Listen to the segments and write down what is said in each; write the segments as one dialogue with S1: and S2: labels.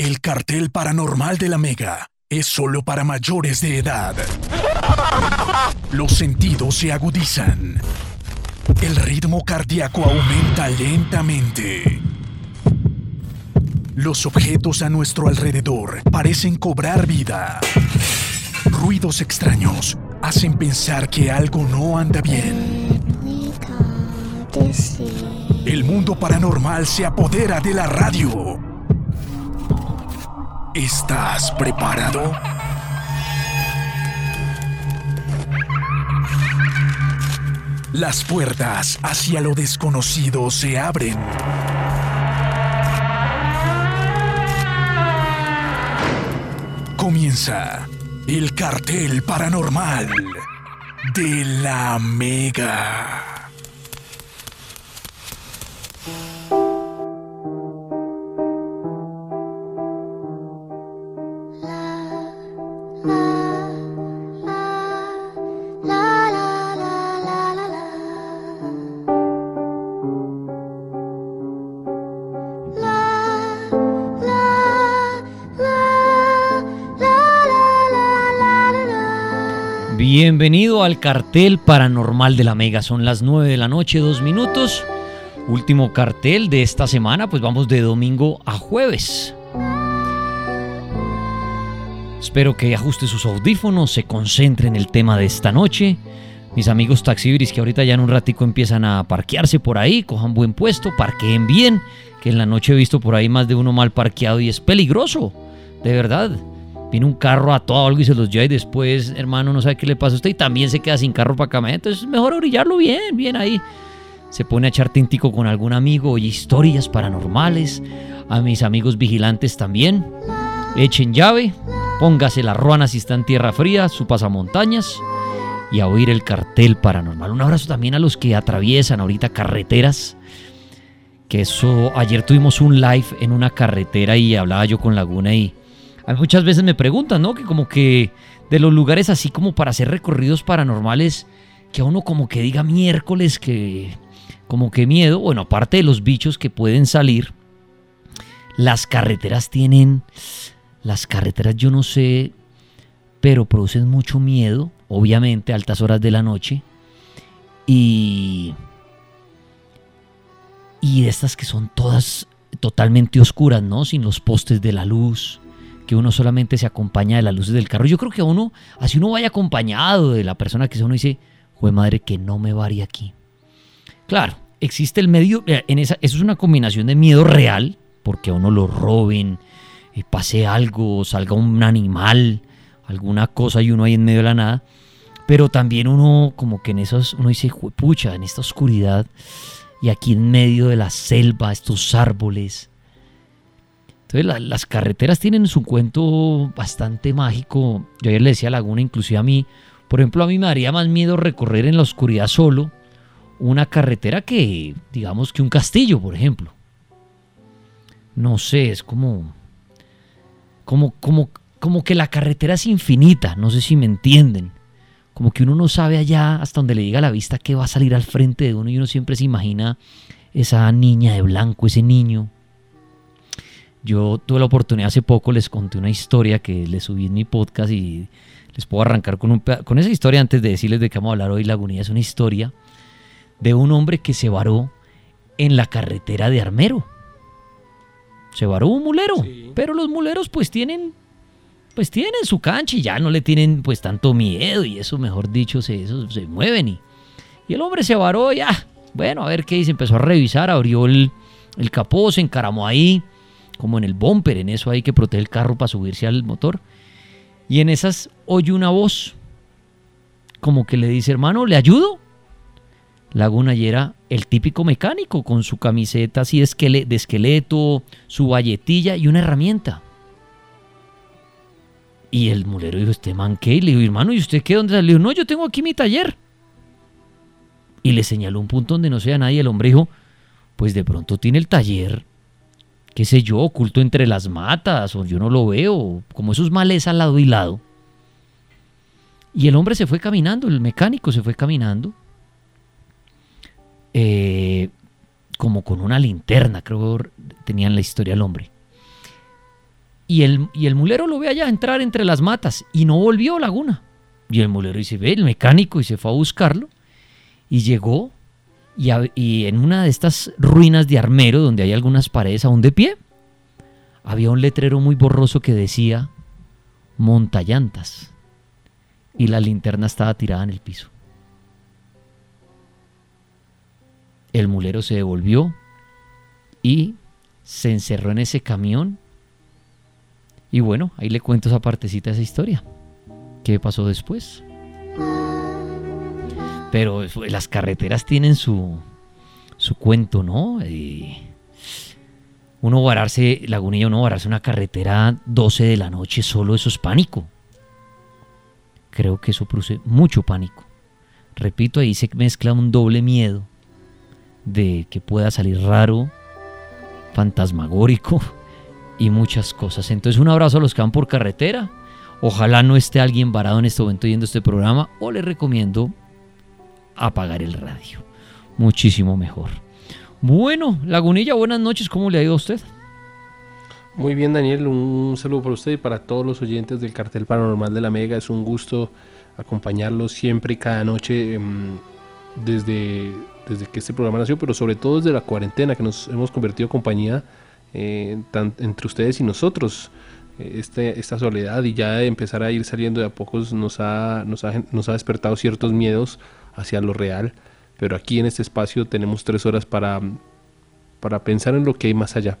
S1: El cartel paranormal de la Mega es solo para mayores de edad. Los sentidos se agudizan. El ritmo cardíaco aumenta lentamente. Los objetos a nuestro alrededor parecen cobrar vida. Ruidos extraños hacen pensar que algo no anda bien. El mundo paranormal se apodera de la radio. ¿Estás preparado? Las puertas hacia lo desconocido se abren. Comienza el cartel paranormal de la Mega.
S2: Bienvenido al cartel paranormal de la Mega. Son las 9 de la noche, dos minutos. Último cartel de esta semana, pues vamos de domingo a jueves. Espero que ajuste sus audífonos, se concentre en el tema de esta noche. Mis amigos taxibiris que ahorita ya en un ratico empiezan a parquearse por ahí, cojan buen puesto, parqueen bien, que en la noche he visto por ahí más de uno mal parqueado y es peligroso, de verdad. Viene un carro a todo algo y se los lleva y después, hermano, no sabe qué le pasa a usted y también se queda sin carro para camiones. Entonces es mejor orillarlo bien, bien ahí. Se pone a echar tintico con algún amigo, oye historias paranormales. A mis amigos vigilantes también. Echen llave, póngase la ruana si está en tierra fría, su pasamontañas y a oír el cartel paranormal. Un abrazo también a los que atraviesan ahorita carreteras. Que eso, ayer tuvimos un live en una carretera y hablaba yo con Laguna y muchas veces me preguntan, ¿no? Que como que de los lugares así como para hacer recorridos paranormales, que a uno como que diga miércoles que como que miedo, bueno, aparte de los bichos que pueden salir, las carreteras tienen, las carreteras yo no sé, pero producen mucho miedo, obviamente a altas horas de la noche, y, y estas que son todas totalmente oscuras, ¿no? Sin los postes de la luz, que uno solamente se acompaña de las luces del carro. Yo creo que uno, así uno vaya acompañado de la persona que uno dice, jue madre, que no me varía aquí. Claro, existe el medio, en esa, eso es una combinación de miedo real, porque uno lo roben, eh, pase algo, salga un animal, alguna cosa y uno ahí en medio de la nada. Pero también uno, como que en esos, uno dice, pucha, en esta oscuridad y aquí en medio de la selva, estos árboles, entonces las carreteras tienen su cuento bastante mágico. Yo ayer le decía a Laguna, inclusive a mí, por ejemplo, a mí me daría más miedo recorrer en la oscuridad solo una carretera que, digamos, que un castillo, por ejemplo. No sé, es como, como, como, como que la carretera es infinita, no sé si me entienden. Como que uno no sabe allá hasta donde le llega la vista qué va a salir al frente de uno y uno siempre se imagina esa niña de blanco, ese niño yo tuve la oportunidad hace poco, les conté una historia que les subí en mi podcast y les puedo arrancar con, un, con esa historia antes de decirles de qué vamos a hablar hoy. Lagunilla es una historia de un hombre que se varó en la carretera de Armero. Se varó un mulero, pero los muleros pues tienen pues tienen su cancha y ya no le tienen pues tanto miedo y eso mejor dicho se, se mueven y, y el hombre se varó ya, bueno a ver qué dice, empezó a revisar, abrió el, el capó, se encaramó ahí, como en el bumper, en eso hay que proteger el carro para subirse al motor. Y en esas oye una voz, como que le dice, hermano, ¿le ayudo? Laguna y era el típico mecánico con su camiseta así de, esqueleto, su valletilla y una herramienta. Y el mulero dijo, ¿este man qué? Y le dijo, hermano, ¿y usted qué? ¿Dónde salió? No, yo tengo aquí mi taller. Y le señaló un punto donde no sea nadie. El hombre dijo, pues de pronto tiene el taller qué sé yo, oculto entre las matas, o yo no lo veo, como esos males al lado y lado. Y el hombre se fue caminando, el mecánico se fue caminando, eh, como con una linterna, creo que tenían la historia el hombre. Y el, y el mulero lo ve allá entrar entre las matas y no volvió a Laguna. Y el mulero dice, ve, el mecánico y se fue a buscarlo y llegó y, en una de estas ruinas de armero donde hay algunas paredes aún de pie, había un letrero muy borroso que decía montallantas y la linterna estaba tirada en el piso. El mulero se devolvió y se encerró en ese camión. Y bueno, ahí le cuento esa partecita de esa historia. ¿Qué pasó después? Pero las carreteras tienen su, su cuento, ¿no? uno vararse, Lagunilla, uno vararse una carretera 12 de la noche, solo eso es pánico. Creo que eso produce mucho pánico. Repito, ahí se mezcla un doble miedo de que pueda salir raro, fantasmagórico y muchas cosas. Entonces un abrazo a los que van por carretera. Ojalá no esté alguien varado en este momento viendo este programa o le recomiendo apagar el radio. Muchísimo mejor. Bueno, Lagunilla, buenas noches. ¿Cómo le ha ido a usted?
S3: Muy bien, Daniel. Un saludo para usted y para todos los oyentes del Cartel Paranormal de la Mega. Es un gusto acompañarlos siempre y cada noche em, desde desde que este programa nació, pero sobre todo desde la cuarentena, que nos hemos convertido en compañía eh, entre ustedes y nosotros. Eh, este, esta soledad y ya empezar a ir saliendo de a pocos nos ha, nos ha, nos ha despertado ciertos miedos hacia lo real, pero aquí en este espacio tenemos tres horas para, para pensar en lo que hay más allá.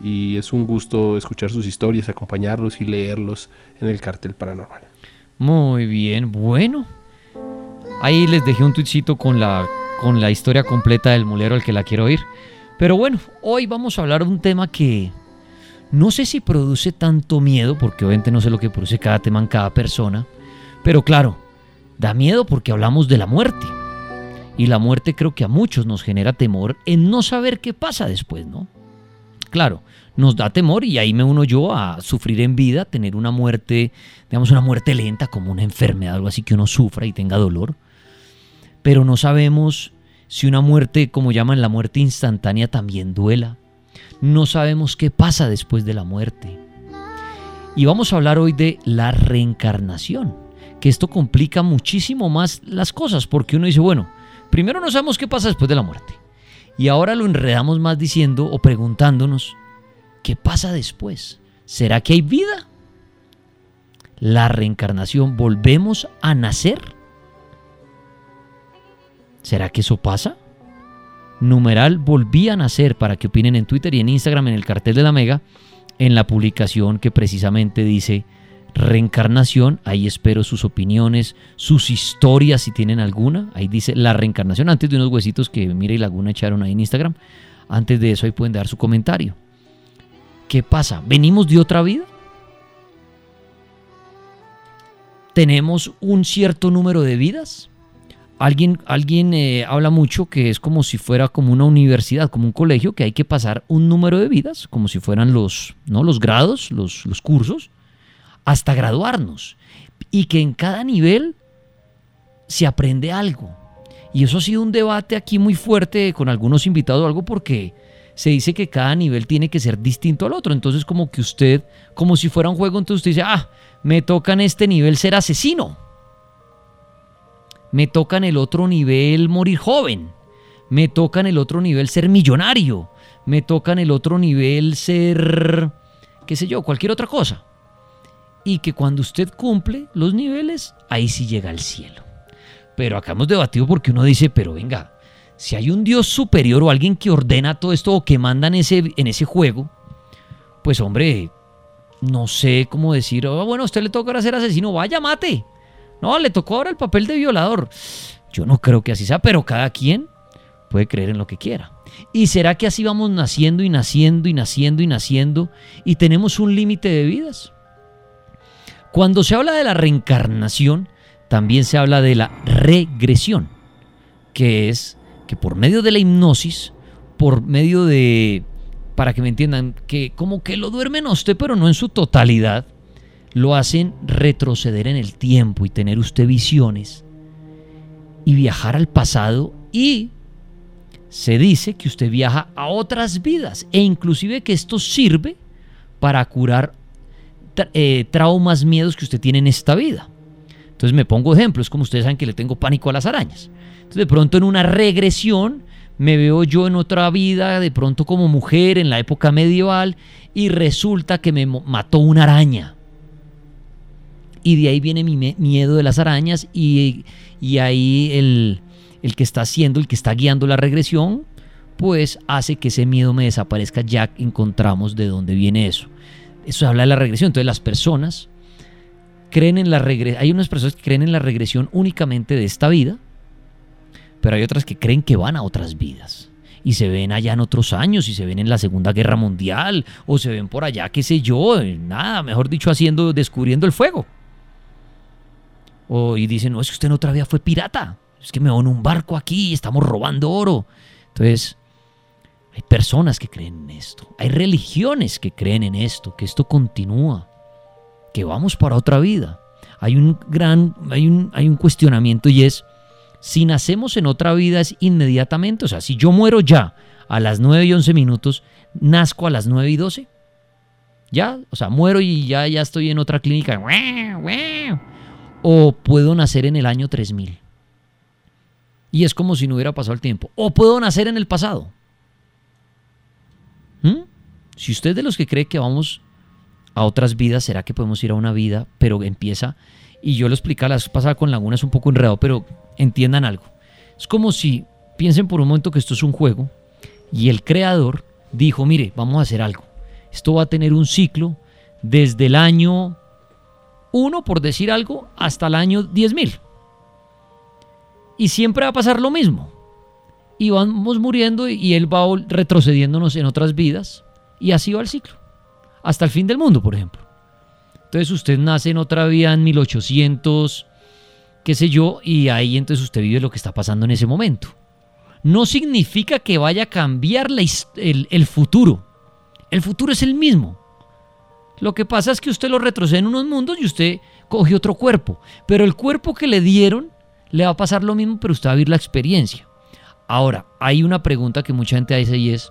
S3: Y es un gusto escuchar sus historias, acompañarlos y leerlos en el cartel paranormal.
S2: Muy bien, bueno. Ahí les dejé un tuitcito con la con la historia completa del mulero al que la quiero oír. Pero bueno, hoy vamos a hablar de un tema que no sé si produce tanto miedo, porque obviamente no sé lo que produce cada tema en cada persona, pero claro, da miedo porque hablamos de la muerte. Y la muerte creo que a muchos nos genera temor en no saber qué pasa después, ¿no? Claro, nos da temor y ahí me uno yo a sufrir en vida, tener una muerte, digamos una muerte lenta como una enfermedad, algo así que uno sufra y tenga dolor pero no sabemos si una muerte, como llaman la muerte instantánea, también duela. No sabemos qué pasa después de la muerte. Y vamos a hablar hoy de la reencarnación, que esto complica muchísimo más las cosas, porque uno dice, bueno, primero no sabemos qué pasa después de la muerte. Y ahora lo enredamos más diciendo o preguntándonos, ¿qué pasa después? ¿Será que hay vida? La reencarnación, ¿volvemos a nacer? ¿Será que eso pasa? Numeral volví a nacer para que opinen en Twitter y en Instagram en el cartel de la Mega en la publicación que precisamente dice reencarnación. Ahí espero sus opiniones, sus historias si tienen alguna. Ahí dice la reencarnación antes de unos huesitos que Mira y Laguna echaron ahí en Instagram. Antes de eso ahí pueden dar su comentario. ¿Qué pasa? ¿Venimos de otra vida? ¿Tenemos un cierto número de vidas? Alguien, alguien eh, habla mucho que es como si fuera como una universidad, como un colegio, que hay que pasar un número de vidas, como si fueran los, ¿no? los grados, los, los cursos, hasta graduarnos. Y que en cada nivel se aprende algo. Y eso ha sido un debate aquí muy fuerte con algunos invitados, algo porque se dice que cada nivel tiene que ser distinto al otro. Entonces como que usted, como si fuera un juego, entonces usted dice, ah, me toca en este nivel ser asesino me toca en el otro nivel morir joven. Me toca en el otro nivel ser millonario. Me toca en el otro nivel ser, qué sé yo, cualquier otra cosa. Y que cuando usted cumple los niveles, ahí sí llega al cielo. Pero acá hemos debatido porque uno dice, pero venga, si hay un Dios superior o alguien que ordena todo esto o que manda en ese, en ese juego, pues hombre, no sé cómo decir, oh, bueno, a usted le toca ser asesino, vaya, mate. No, le tocó ahora el papel de violador. Yo no creo que así sea, pero cada quien puede creer en lo que quiera. ¿Y será que así vamos naciendo y naciendo y naciendo y naciendo y tenemos un límite de vidas? Cuando se habla de la reencarnación, también se habla de la regresión, que es que por medio de la hipnosis, por medio de, para que me entiendan, que como que lo duermen a usted, pero no en su totalidad, lo hacen retroceder en el tiempo y tener usted visiones y viajar al pasado y se dice que usted viaja a otras vidas e inclusive que esto sirve para curar eh, traumas, miedos que usted tiene en esta vida. Entonces me pongo ejemplos, como ustedes saben que le tengo pánico a las arañas. Entonces de pronto en una regresión me veo yo en otra vida, de pronto como mujer en la época medieval, y resulta que me mató una araña. Y de ahí viene mi miedo de las arañas y, y ahí el, el que está haciendo, el que está guiando la regresión, pues hace que ese miedo me desaparezca ya encontramos de dónde viene eso. Eso habla de la regresión. Entonces las personas creen en la regresión. Hay unas personas que creen en la regresión únicamente de esta vida, pero hay otras que creen que van a otras vidas. Y se ven allá en otros años, y se ven en la Segunda Guerra Mundial, o se ven por allá, qué sé yo, nada, mejor dicho, haciendo, descubriendo el fuego. O y dicen, no, es que usted en otra vida fue pirata. Es que me van un barco aquí estamos robando oro. Entonces, hay personas que creen en esto. Hay religiones que creen en esto, que esto continúa, que vamos para otra vida. Hay un gran, hay un, hay un cuestionamiento y es, si nacemos en otra vida es inmediatamente, o sea, si yo muero ya a las 9 y 11 minutos, nazco a las 9 y 12. Ya, o sea, muero y ya, ya estoy en otra clínica. O puedo nacer en el año 3000. Y es como si no hubiera pasado el tiempo. O puedo nacer en el pasado. ¿Mm? Si usted es de los que cree que vamos a otras vidas, será que podemos ir a una vida, pero empieza, y yo lo explicaba la pasada con Laguna, es un poco enredado, pero entiendan algo. Es como si piensen por un momento que esto es un juego y el creador dijo, mire, vamos a hacer algo. Esto va a tener un ciclo desde el año 1, por decir algo, hasta el año 10.000. Y siempre va a pasar lo mismo. Y vamos muriendo y él va retrocediéndonos en otras vidas. Y así va el ciclo. Hasta el fin del mundo, por ejemplo. Entonces usted nace en otra vida en 1800, qué sé yo, y ahí entonces usted vive lo que está pasando en ese momento. No significa que vaya a cambiar el, el futuro. El futuro es el mismo. Lo que pasa es que usted lo retrocede en unos mundos y usted coge otro cuerpo. Pero el cuerpo que le dieron le va a pasar lo mismo, pero usted va a vivir la experiencia. Ahora, hay una pregunta que mucha gente dice y es,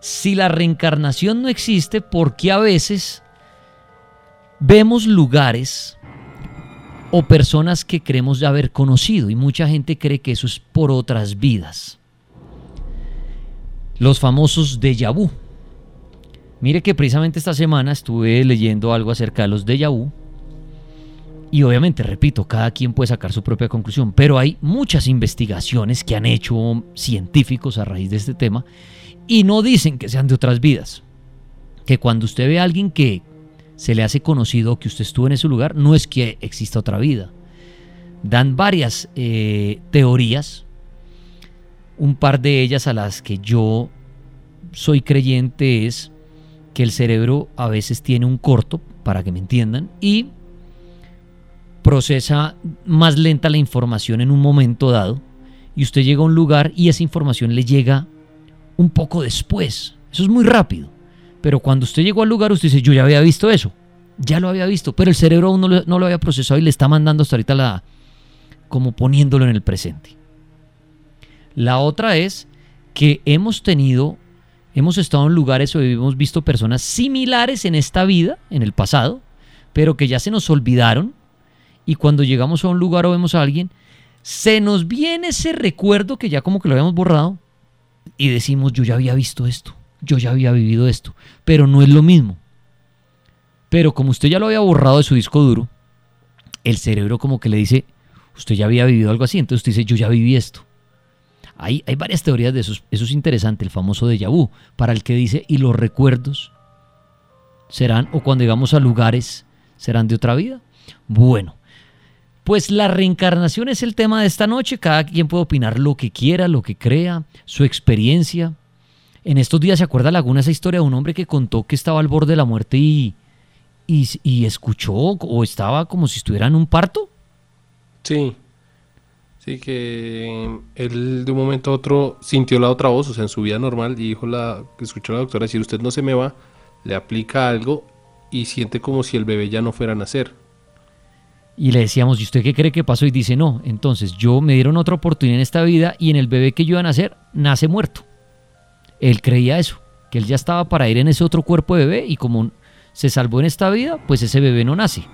S2: si la reencarnación no existe, ¿por qué a veces vemos lugares o personas que creemos haber conocido? Y mucha gente cree que eso es por otras vidas. Los famosos déjà vu. Mire que precisamente esta semana estuve leyendo algo acerca de los déjà vu y obviamente, repito, cada quien puede sacar su propia conclusión, pero hay muchas investigaciones que han hecho científicos a raíz de este tema y no dicen que sean de otras vidas. Que cuando usted ve a alguien que se le hace conocido que usted estuvo en ese lugar, no es que exista otra vida. Dan varias eh, teorías, un par de ellas a las que yo soy creyente es que el cerebro a veces tiene un corto, para que me entiendan, y procesa más lenta la información en un momento dado y usted llega a un lugar y esa información le llega un poco después. Eso es muy rápido. Pero cuando usted llegó al lugar, usted dice, yo ya había visto eso. Ya lo había visto, pero el cerebro aún no lo, había procesado y le está mandando hasta ahorita la... como poniéndolo en el presente. La otra es que hemos tenido, hemos estado en lugares o hemos visto personas similares en esta vida, en el pasado, pero que ya se nos olvidaron y cuando llegamos a un lugar o vemos a alguien, se nos viene ese recuerdo que ya como que lo habíamos borrado y decimos, yo ya había visto esto, yo ya había vivido esto, pero no es lo mismo. Pero como usted ya lo había borrado de su disco duro, el cerebro como que le dice, usted ya había vivido algo así, entonces usted dice, yo ya viví esto. Hay, hay varias teorías de eso, eso es interesante, el famoso déjà vu, para el que dice, y los recuerdos serán, o cuando llegamos a lugares, serán de otra vida. Bueno, pues la reencarnación es el tema de esta noche. Cada quien puede opinar lo que quiera, lo que crea, su experiencia. En estos días se acuerda Laguna esa historia de un hombre que contó que estaba al borde de la muerte y, y, escuchó o estaba como si estuviera en un parto.
S3: Sí, sí, que él de un momento a otro sintió la otra voz, o sea, en su vida normal, y dijo la, escuchó a la doctora decir, usted no se me va, le aplica algo y siente como si el bebé ya no fuera a nacer.
S2: Y le decíamos, ¿y usted qué cree que pasó? Y dice, no, entonces yo me dieron otra oportunidad en esta vida y en el bebé que yo iba a nacer, nace muerto. Él creía eso, que él ya estaba para ir en ese otro cuerpo de bebé y como se salvó en esta vida, pues ese bebé no nace.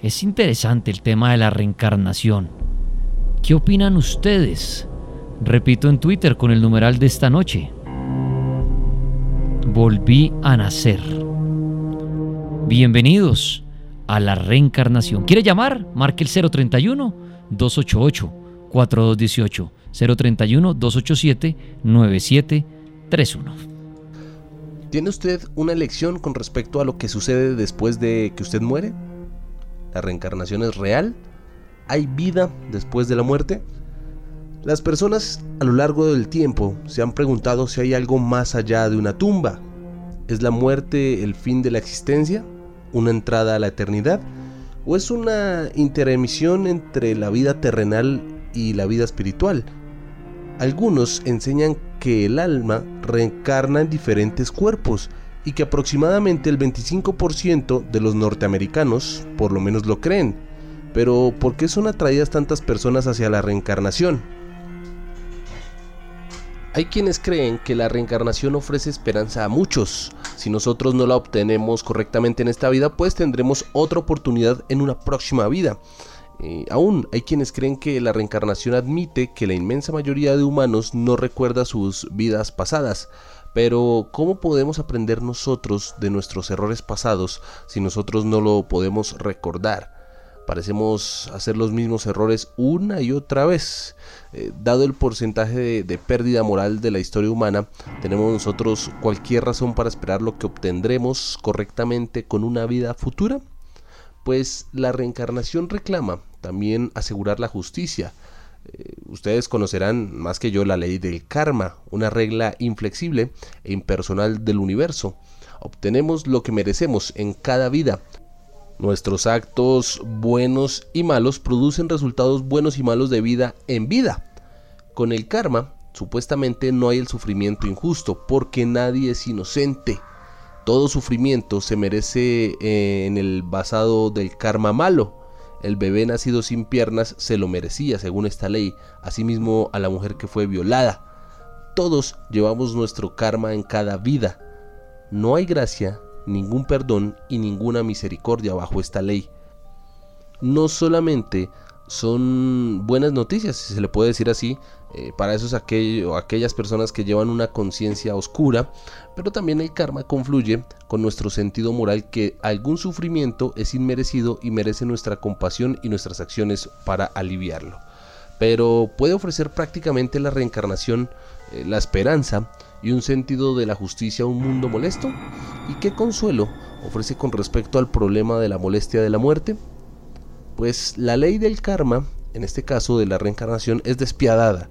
S2: Es interesante el tema de la reencarnación. ¿Qué opinan ustedes? Repito en Twitter con el numeral de esta noche. Volví a nacer. Bienvenidos a la reencarnación. ¿Quiere llamar? Marque el 031 288 4218 031 287 9731.
S4: ¿Tiene usted una elección con respecto a lo que sucede después de que usted muere? ¿La reencarnación es real? ¿Hay vida después de la muerte? Las personas a lo largo del tiempo se han preguntado si hay algo más allá de una tumba. ¿Es la muerte el fin de la existencia? ¿Una entrada a la eternidad? ¿O es una interemisión entre la vida terrenal y la vida espiritual? Algunos enseñan que el alma reencarna en diferentes cuerpos y que aproximadamente el 25% de los norteamericanos por lo menos lo creen. Pero ¿por qué son atraídas tantas personas hacia la reencarnación? Hay quienes creen que la reencarnación ofrece esperanza a muchos. Si nosotros no la obtenemos correctamente en esta vida, pues tendremos otra oportunidad en una próxima vida. Eh, aún hay quienes creen que la reencarnación admite que la inmensa mayoría de humanos no recuerda sus vidas pasadas, pero ¿cómo podemos aprender nosotros de nuestros errores pasados si nosotros no lo podemos recordar? Parecemos hacer los mismos errores una y otra vez. Eh, dado el porcentaje de, pérdida moral de la historia humana, tenemos nosotros cualquier razón para esperar lo que obtendremos correctamente con una vida futura. Pues la reencarnación reclama también asegurar la justicia, eh, ustedes conocerán más que yo la ley del karma, una regla inflexible e impersonal del universo. Obtenemos lo que merecemos en cada vida. Nuestros actos buenos y malos producen resultados buenos y malos de vida en vida. Con el karma, supuestamente no hay el sufrimiento injusto, porque nadie es inocente. Todo sufrimiento se merece eh, en el basado del karma malo el bebé nacido sin piernas se lo merecía según esta ley, asimismo a la mujer que fue violada. Todos llevamos nuestro karma en cada vida. No hay gracia, ningún perdón y ninguna misericordia bajo esta ley. No solamente son buenas noticias, si se le puede decir así, eh, para esos aquello, aquellas personas que llevan una conciencia oscura, pero también el karma confluye con nuestro sentido moral que algún sufrimiento es inmerecido y merece nuestra compasión y nuestras acciones para aliviarlo. Pero puede ofrecer prácticamente la reencarnación, eh, la esperanza y un sentido de la justicia a un mundo molesto? ¿Y qué consuelo ofrece con respecto al problema de la molestia de la muerte? Pues la ley del karma, en este caso de la reencarnación, es despiadada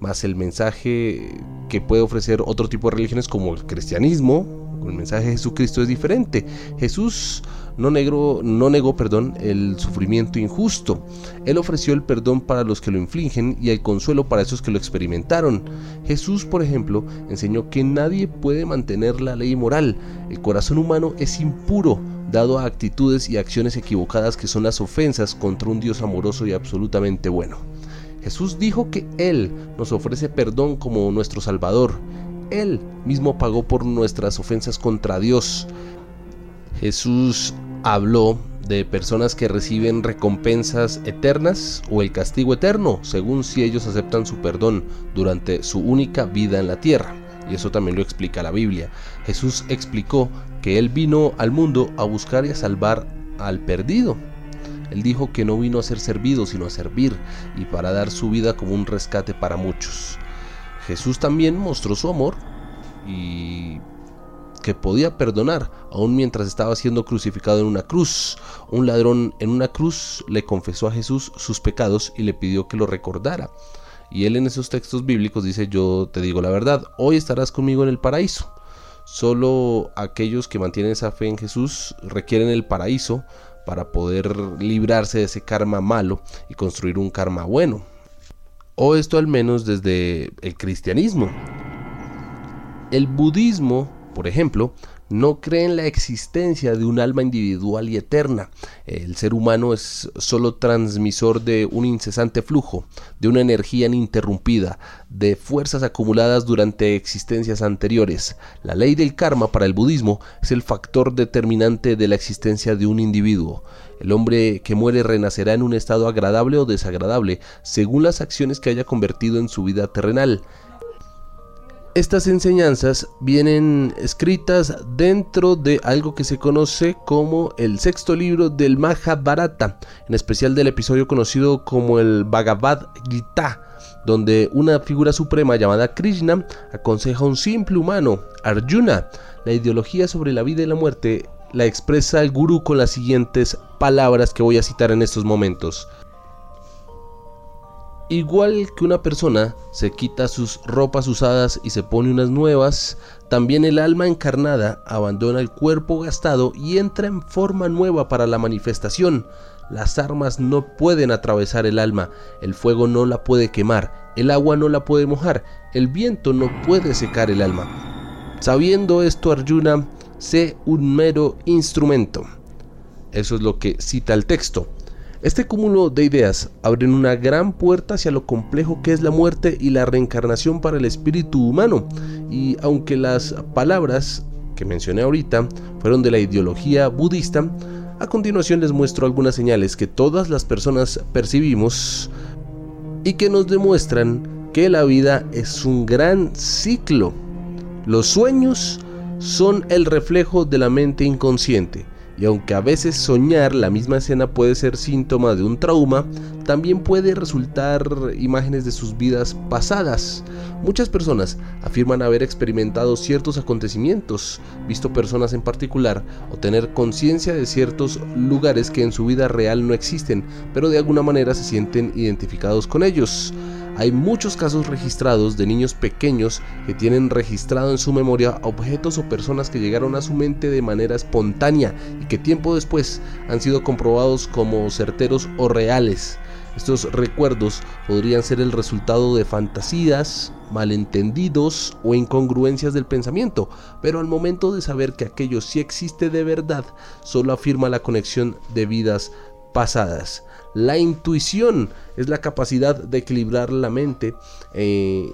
S4: más el mensaje que puede ofrecer otro tipo de religiones como el cristianismo, el mensaje de Jesucristo es diferente. Jesús no, negó, no negó perdón, el sufrimiento injusto. Él ofreció el perdón para los que lo infligen y el consuelo para esos que lo experimentaron. Jesús, por ejemplo, enseñó que nadie puede mantener la ley moral. El corazón humano es impuro, dado a actitudes y acciones equivocadas que son las ofensas contra un Dios amoroso y absolutamente bueno. Jesús dijo que Él nos ofrece perdón como nuestro Salvador. Él mismo pagó por nuestras ofensas contra Dios. Jesús habló de personas que reciben recompensas eternas o el castigo eterno, según si ellos aceptan su perdón durante su única vida en la tierra. Y eso también lo explica la Biblia. Jesús explicó que Él vino al mundo a buscar y a salvar al perdido, él dijo que no vino a ser servido, sino a servir y para dar su vida como un rescate para muchos. Jesús también mostró su amor y que podía perdonar, aun mientras estaba siendo crucificado en una cruz. Un ladrón en una cruz le confesó a Jesús sus pecados y le pidió que lo recordara. Y él en esos textos bíblicos dice, yo te digo la verdad, hoy estarás conmigo en el paraíso. Solo aquellos que mantienen esa fe en Jesús requieren el paraíso para poder librarse de ese karma malo y construir un karma bueno. O esto al menos desde el cristianismo. El budismo, por ejemplo, no cree en la existencia de un alma individual y eterna. El ser humano es solo transmisor de un incesante flujo, de una energía ininterrumpida, de fuerzas acumuladas durante existencias anteriores. La ley del karma para el budismo es el factor determinante de la existencia de un individuo. El hombre que muere renacerá en un estado agradable o desagradable, según las acciones que haya convertido en su vida terrenal. Estas enseñanzas vienen escritas dentro de algo que se conoce como el sexto libro del Mahabharata, en especial del episodio conocido como el Bhagavad Gita, donde una figura suprema llamada Krishna aconseja a un simple humano, Arjuna. La ideología sobre la vida y la muerte la expresa el gurú con las siguientes palabras que voy a citar en estos momentos. Igual que una persona se quita sus ropas usadas y se pone unas nuevas, también el alma encarnada abandona el cuerpo gastado y entra en forma nueva para la manifestación. Las armas no pueden atravesar el alma, el fuego no la puede quemar, el agua no la puede mojar, el viento no puede secar el alma. Sabiendo esto, Arjuna, sé un mero instrumento. Eso es lo que cita el texto. Este cúmulo de ideas abren una gran puerta hacia lo complejo que es la muerte y la reencarnación para el espíritu humano. Y aunque las palabras que mencioné ahorita fueron de la ideología budista, a continuación les muestro algunas señales que todas las personas percibimos y que nos demuestran que la vida es un gran ciclo. Los sueños son el reflejo de la mente inconsciente y aunque a veces soñar la misma escena puede ser síntoma de un trauma, también puede resultar imágenes de sus vidas pasadas. Muchas personas afirman haber experimentado ciertos acontecimientos, visto personas en particular o tener conciencia de ciertos lugares que en su vida real no existen, pero de alguna manera se sienten identificados con ellos. Hay muchos casos registrados de niños pequeños que tienen registrado en su memoria objetos o personas que llegaron a su mente de manera espontánea y que tiempo después han sido comprobados como certeros o reales. Estos recuerdos podrían ser el resultado de fantasías, malentendidos o incongruencias del pensamiento, pero al momento de saber que aquello sí existe de verdad, solo afirma la conexión de vidas pasadas. La intuición es la capacidad de equilibrar la mente eh,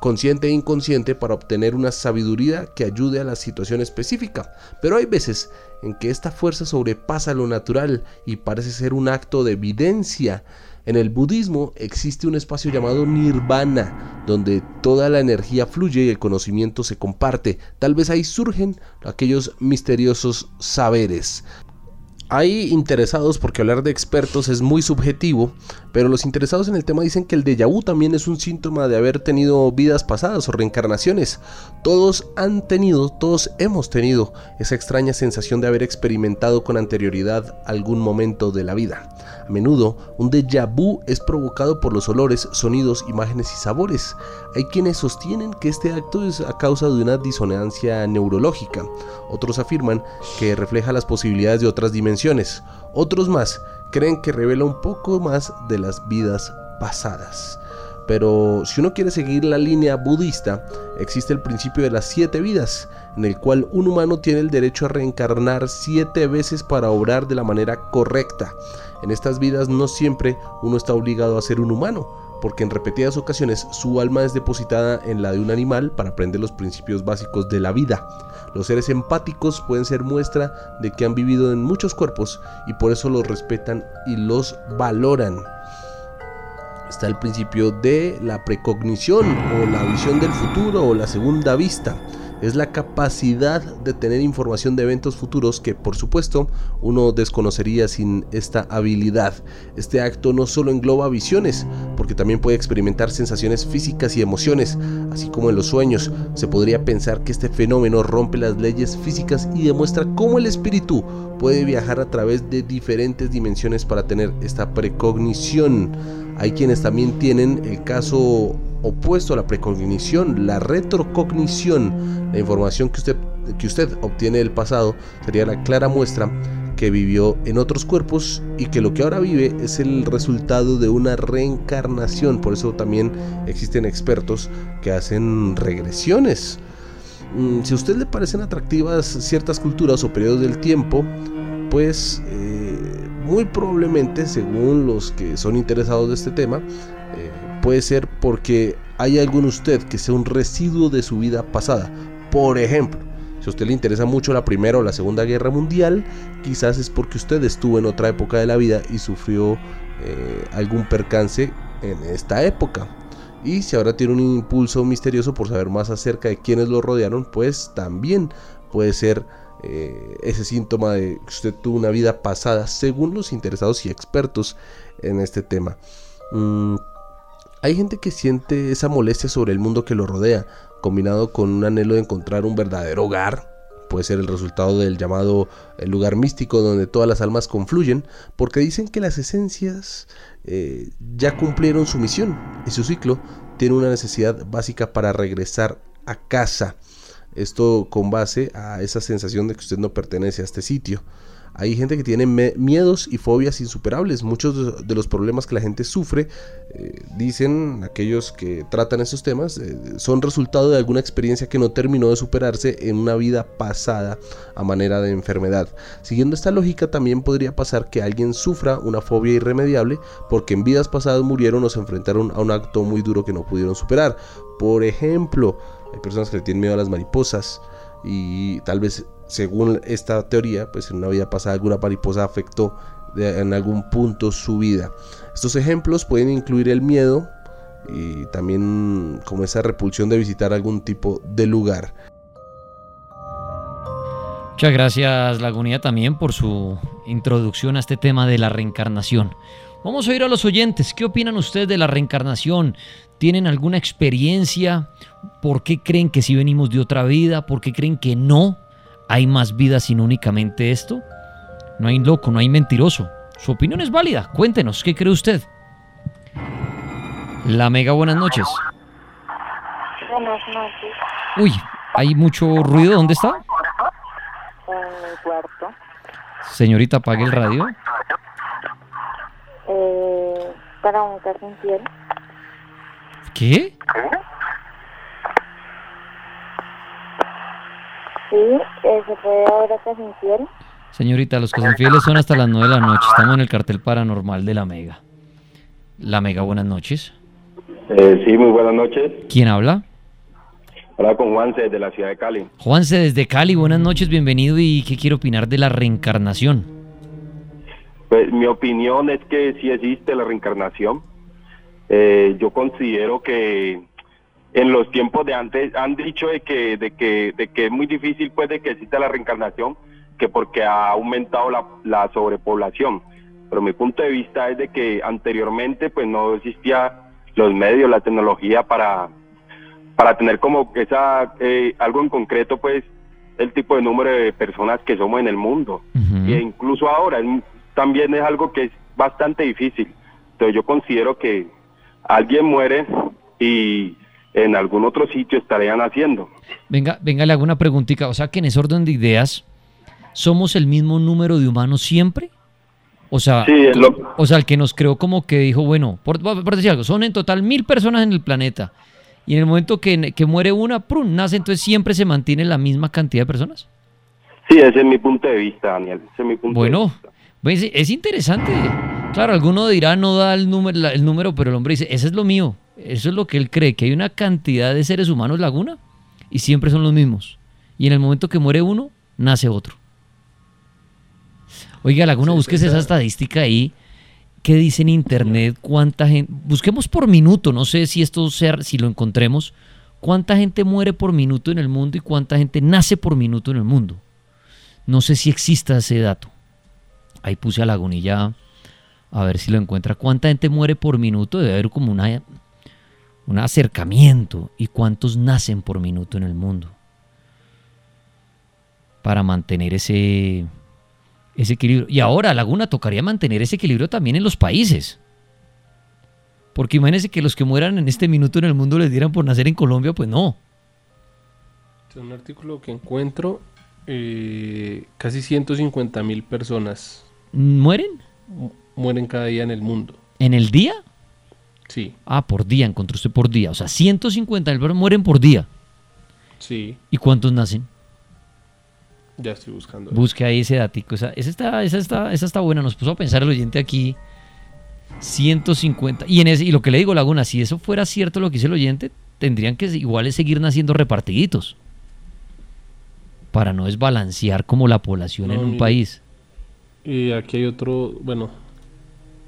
S4: consciente e inconsciente para obtener una sabiduría que ayude a la situación específica. Pero hay veces en que esta fuerza sobrepasa lo natural y parece ser un acto de evidencia. En el budismo existe un espacio llamado nirvana, donde toda la energía fluye y el conocimiento se comparte. Tal vez ahí surgen aquellos misteriosos saberes. Hay interesados porque hablar de expertos es muy subjetivo, pero los interesados en el tema dicen que el déjà vu también es un síntoma de haber tenido vidas pasadas o reencarnaciones. Todos han tenido, todos hemos tenido esa extraña sensación de haber experimentado con anterioridad algún momento de la vida. A menudo, un déjà vu es provocado por los olores, sonidos, imágenes y sabores. Hay quienes sostienen que este acto es a causa de una disonancia neurológica. Otros afirman que refleja las posibilidades de otras Otros más creen que revela un poco más de las vidas pasadas. Pero si uno quiere seguir la línea budista, existe el principio de las siete vidas, en el cual un humano tiene el derecho a reencarnar siete veces para obrar de la manera correcta. En estas vidas no siempre uno está obligado a ser un humano, porque en repetidas ocasiones su alma es depositada en la de un animal para aprender los principios básicos de la vida. Los seres empáticos pueden ser muestra de que han vivido en muchos cuerpos y por eso los respetan y los valoran. Está el principio de la precognición o la visión del futuro o la segunda vista es la capacidad de tener información de eventos futuros que por supuesto uno desconocería sin esta habilidad. Este acto no solo engloba visiones, porque también puede experimentar sensaciones físicas y emociones, así como en los sueños. Se podría pensar que este fenómeno rompe las leyes físicas y demuestra cómo el espíritu puede viajar a través de diferentes dimensiones para tener esta precognición. Hay quienes también tienen el caso opuesto a la precognición, la retrocognición. La información que usted, que usted obtiene del pasado sería la clara muestra que vivió en otros cuerpos y que lo que ahora vive es el resultado de una reencarnación. Por eso también existen expertos que hacen regresiones. Mm, si a usted le parecen atractivas ciertas culturas o periodos del tiempo, pues eh, muy probablemente, según los que son interesados de este tema, eh, puede ser porque hay algo en usted que sea un residuo de su vida pasada. Por ejemplo, si a usted le interesa mucho la Primera o la Segunda Guerra Mundial, quizás es porque usted estuvo en otra época de la vida y sufrió eh, algún percance en esta época. Y si ahora tiene un impulso misterioso por saber más acerca de quienes lo rodearon, pues también puede ser eh, ese síntoma de que usted tuvo una vida pasada, según los interesados y expertos en este tema. Mm, hay gente que siente esa molestia sobre el mundo que lo rodea, combinado con un anhelo de encontrar un verdadero hogar, puede ser el resultado del llamado el lugar místico donde todas las almas confluyen, porque dicen que las esencias eh, ya cumplieron su misión y su ciclo tiene una necesidad básica para regresar a casa. Esto con base a esa sensación de que usted no pertenece a este sitio. Hay gente que tiene miedos y fobias insuperables. Muchos de los problemas que la gente sufre, eh, dicen aquellos que tratan esos temas, eh, son resultado de alguna experiencia que no terminó de superarse en una vida pasada a manera de enfermedad. Siguiendo esta lógica, también podría pasar que alguien sufra una fobia irremediable porque en vidas pasadas murieron o se enfrentaron a un acto muy duro que no pudieron superar. Por ejemplo, hay personas que tienen miedo a las mariposas y tal vez según esta teoría, pues en una vida pasada alguna mariposa afectó en algún punto su vida. Estos ejemplos pueden incluir el miedo y también como esa repulsión de visitar algún tipo de lugar.
S2: Muchas gracias Lagunía también por su introducción a este tema de la reencarnación. Vamos a oír a los oyentes. ¿Qué opinan ustedes de la reencarnación? ¿Tienen alguna experiencia? ¿Por qué creen que sí venimos de otra vida? ¿Por qué creen que no? ¿Hay más vida sin únicamente esto? No hay loco, no hay mentiroso. Su opinión es válida. Cuéntenos, ¿qué cree usted? La Mega, buenas noches.
S5: Buenas noches.
S2: Uy, hay mucho ruido. ¿Dónde está?
S5: En el cuarto.
S2: Señorita, apague el radio.
S5: Eh, para un infiel.
S2: ¿Qué?
S5: Sí, eso fue ahora caso infiel.
S2: Señorita, los casos infieles son hasta las 9 de la noche. Estamos en el cartel paranormal de la Mega. La Mega, buenas noches.
S6: Eh, sí, muy buenas noches.
S2: ¿Quién habla?
S6: Habla con Juanse de la ciudad de Cali.
S2: Juanse desde Cali, buenas noches, bienvenido. ¿Y qué quiere opinar de la reencarnación?
S6: Pues mi opinión es que sí existe la reencarnación. Eh, yo considero que en los tiempos de antes han dicho de que, de que, de que es muy difícil pues de que exista la reencarnación, que porque ha aumentado la, la sobrepoblación. Pero mi punto de vista es de que anteriormente pues no existía los medios, la tecnología para, para tener como esa eh, algo en concreto pues el tipo de número de personas que somos en el mundo.
S2: Ujú.
S6: E incluso ahora también es algo que es bastante difícil. Entonces yo considero que alguien muere y en algún otro sitio estarían haciendo.
S2: Venga, venga, le hago una preguntita. O sea que en ese orden de ideas, ¿somos el mismo número de humanos siempre? O sea,
S6: Sí, es lo-
S2: o sea, el que nos creó como que dijo, bueno, por, por decir algo, son en total mil personas en el planeta. Y en el momento que, que muere una, ¡prum! nace, entonces siempre se mantiene la misma cantidad de personas.
S6: Sí, ese es mi punto de vista, Daniel. Ese es mi punto de
S2: Bueno,
S6: vista.
S2: pues, es interesante. Claro, alguno dirá no da el número, el número, pero el hombre dice, ese es lo mío. Eso es lo que él cree, que hay una cantidad de seres humanos laguna y siempre son los mismos. Y en el momento que muere uno, nace otro. Oiga, Laguna, búsquese esa estadística ahí. ¿Qué dice en internet? ¿Cuánta gente? Busquemos por minuto, no sé si esto sea, si lo encontremos. ¿Cuánta gente muere por minuto en el mundo y cuánta gente nace por minuto en el mundo? No sé si exista ese dato. Ahí puse a Lagunilla a ver si lo encuentra. ¿Cuánta gente muere por minuto? Debe haber como una, un acercamiento. ¿Y cuántos nacen por minuto en el mundo? Para mantener ese, ese equilibrio. Y ahora, Laguna, tocaría mantener ese equilibrio también en los países. Porque imagínense que los que mueran en este minuto en el mundo les dieran por nacer en Colombia, pues no.
S3: Es un artículo que encuentro. eh, casi 150 mil personas
S2: ¿Mueren?
S3: mu- mueren cada día en el mundo.
S2: ¿En el día?
S3: Sí.
S2: Ah, por día, encontró usted por día. O sea, 150 mil mueren por día.
S3: Sí,
S2: ¿Y cuántos nacen?
S3: ya estoy buscando.
S2: Busque ahí ese datico. Esa, esa está, esa, está, esa está buena. Nos puso a pensar el oyente aquí. 150. Y, en ese, y lo que le digo, Laguna, si eso fuera cierto lo que dice el oyente, tendrían que igual seguir naciendo repartiditos. Para no desbalancear como la población
S3: No,
S2: en un
S3: mire.
S2: país.
S3: Y aquí hay otro, bueno.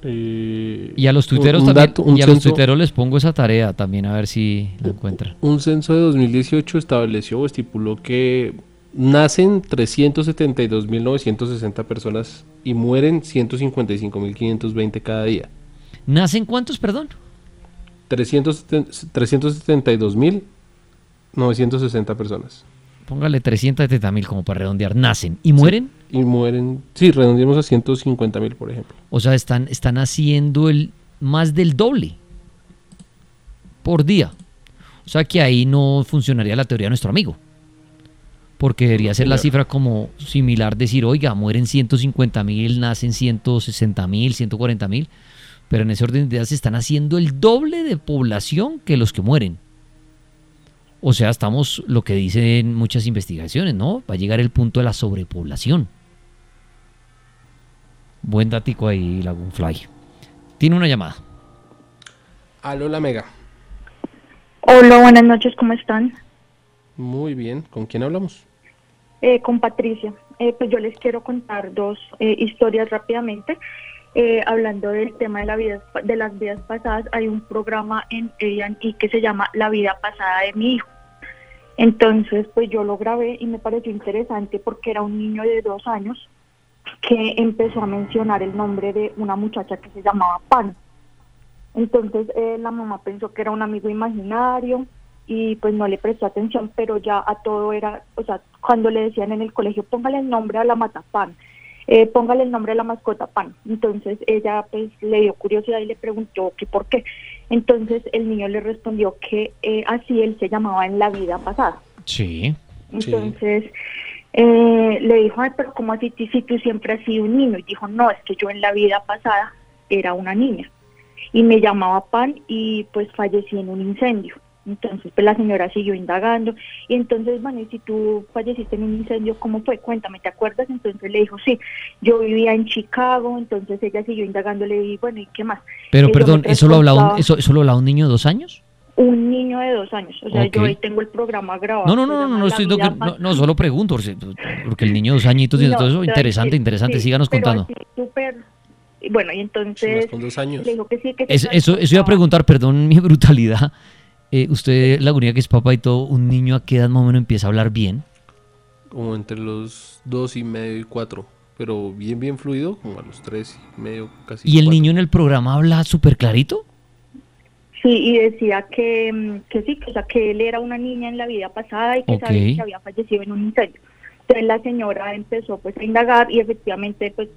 S3: Eh,
S2: Y a los tuiteros también.
S3: dato,
S2: y a los tuiteros les pongo esa tarea también a ver si la encuentran.
S3: Un censo de 2018 estableció o estipuló que nacen 372.960 personas y mueren 155.520 cada día.
S2: ¿Nacen cuántos, perdón?
S3: 372.960 personas.
S2: Póngale 370 mil como para redondear. Nacen y mueren.
S3: Y mueren, sí, redondeamos a 150.000, por ejemplo.
S2: O sea, están, están haciendo el más del doble por día. O sea que ahí no funcionaría la teoría de nuestro amigo. Porque debería ser la cifra como similar, decir, oiga, mueren 150 mil, nacen 160 mil, 140 mil. Pero en ese orden de ideas se están haciendo el doble de población que los que mueren. O sea, estamos, lo que dicen muchas investigaciones, ¿no? Va a llegar el punto de la sobrepoblación. Buen datico ahí, Lagunfly. Tiene una llamada.
S3: Aló, la Mega.
S7: Hola, buenas noches, ¿cómo están?
S3: Muy bien, ¿con quién hablamos?
S7: Eh, con Patricia. Eh, pues yo les quiero contar dos eh, historias rápidamente. Eh, hablando del tema de, la vida, de las vidas pasadas, hay un programa en A&E que se llama La vida pasada de mi hijo. Entonces, pues yo lo grabé y me pareció interesante porque era un niño de dos años que empezó a mencionar el nombre de una muchacha que se llamaba Pan. Entonces eh, la mamá pensó que era un amigo imaginario y pues no le prestó atención, pero ya a todo era, o sea, cuando le decían en el colegio, póngale el nombre a la matapan, eh, póngale el nombre a la mascota pan. Entonces ella pues le dio curiosidad y le preguntó que por qué. Entonces el niño le respondió que eh, así él se llamaba en la vida pasada.
S2: Sí.
S3: Sí.
S7: Entonces eh, le dijo, ay, pero ¿cómo así si tú siempre has sido un niño? Y dijo, no, es que yo en la vida pasada era una niña y me llamaba Pan y pues fallecí en un incendio. Entonces pues la señora siguió indagando y entonces, bueno, y si tú falleciste en un incendio, ¿cómo fue? Cuéntame, ¿te acuerdas? Entonces le dijo, sí, yo vivía en Chicago, entonces ella siguió indagándole y bueno, ¿y qué más?
S2: Pero perdón, ¿eso lo, hablaba un, eso, ¿eso lo hablaba un niño de dos años?
S7: Un niño de dos años, o sea, yo ahí tengo el programa grabado.
S2: No, no, no, no, no, estoy no, no, no, solo pregunto, porque- porque el niño de dos añitos y
S7: No,
S2: todo eso, interesante,
S7: sí,
S2: interesante,
S7: sí,
S2: síganos
S7: pero
S2: contando.
S7: así súper- Bueno, y
S3: Sí,
S7: entonces
S3: más con dos años.
S7: le dijo que sí, que
S2: Es- eso, eso iba a preguntar, perdón mi brutalidad. Eh, usted, la única que es papá y todo, un niño a qué edad más o menos empieza a hablar bien.
S3: Como entre los dos y medio y cuatro. Pero bien, bien fluido, como a los tres y medio, casi.
S2: ¿Y el
S3: cuatro.
S2: niño en el programa habla súper clarito?
S7: Sí, y decía que, mm, que sí, que, o sea, que él era una niña en la vida pasada y que sabía que había fallecido en un incendio. Entonces la señora empezó pues a indagar y efectivamente pues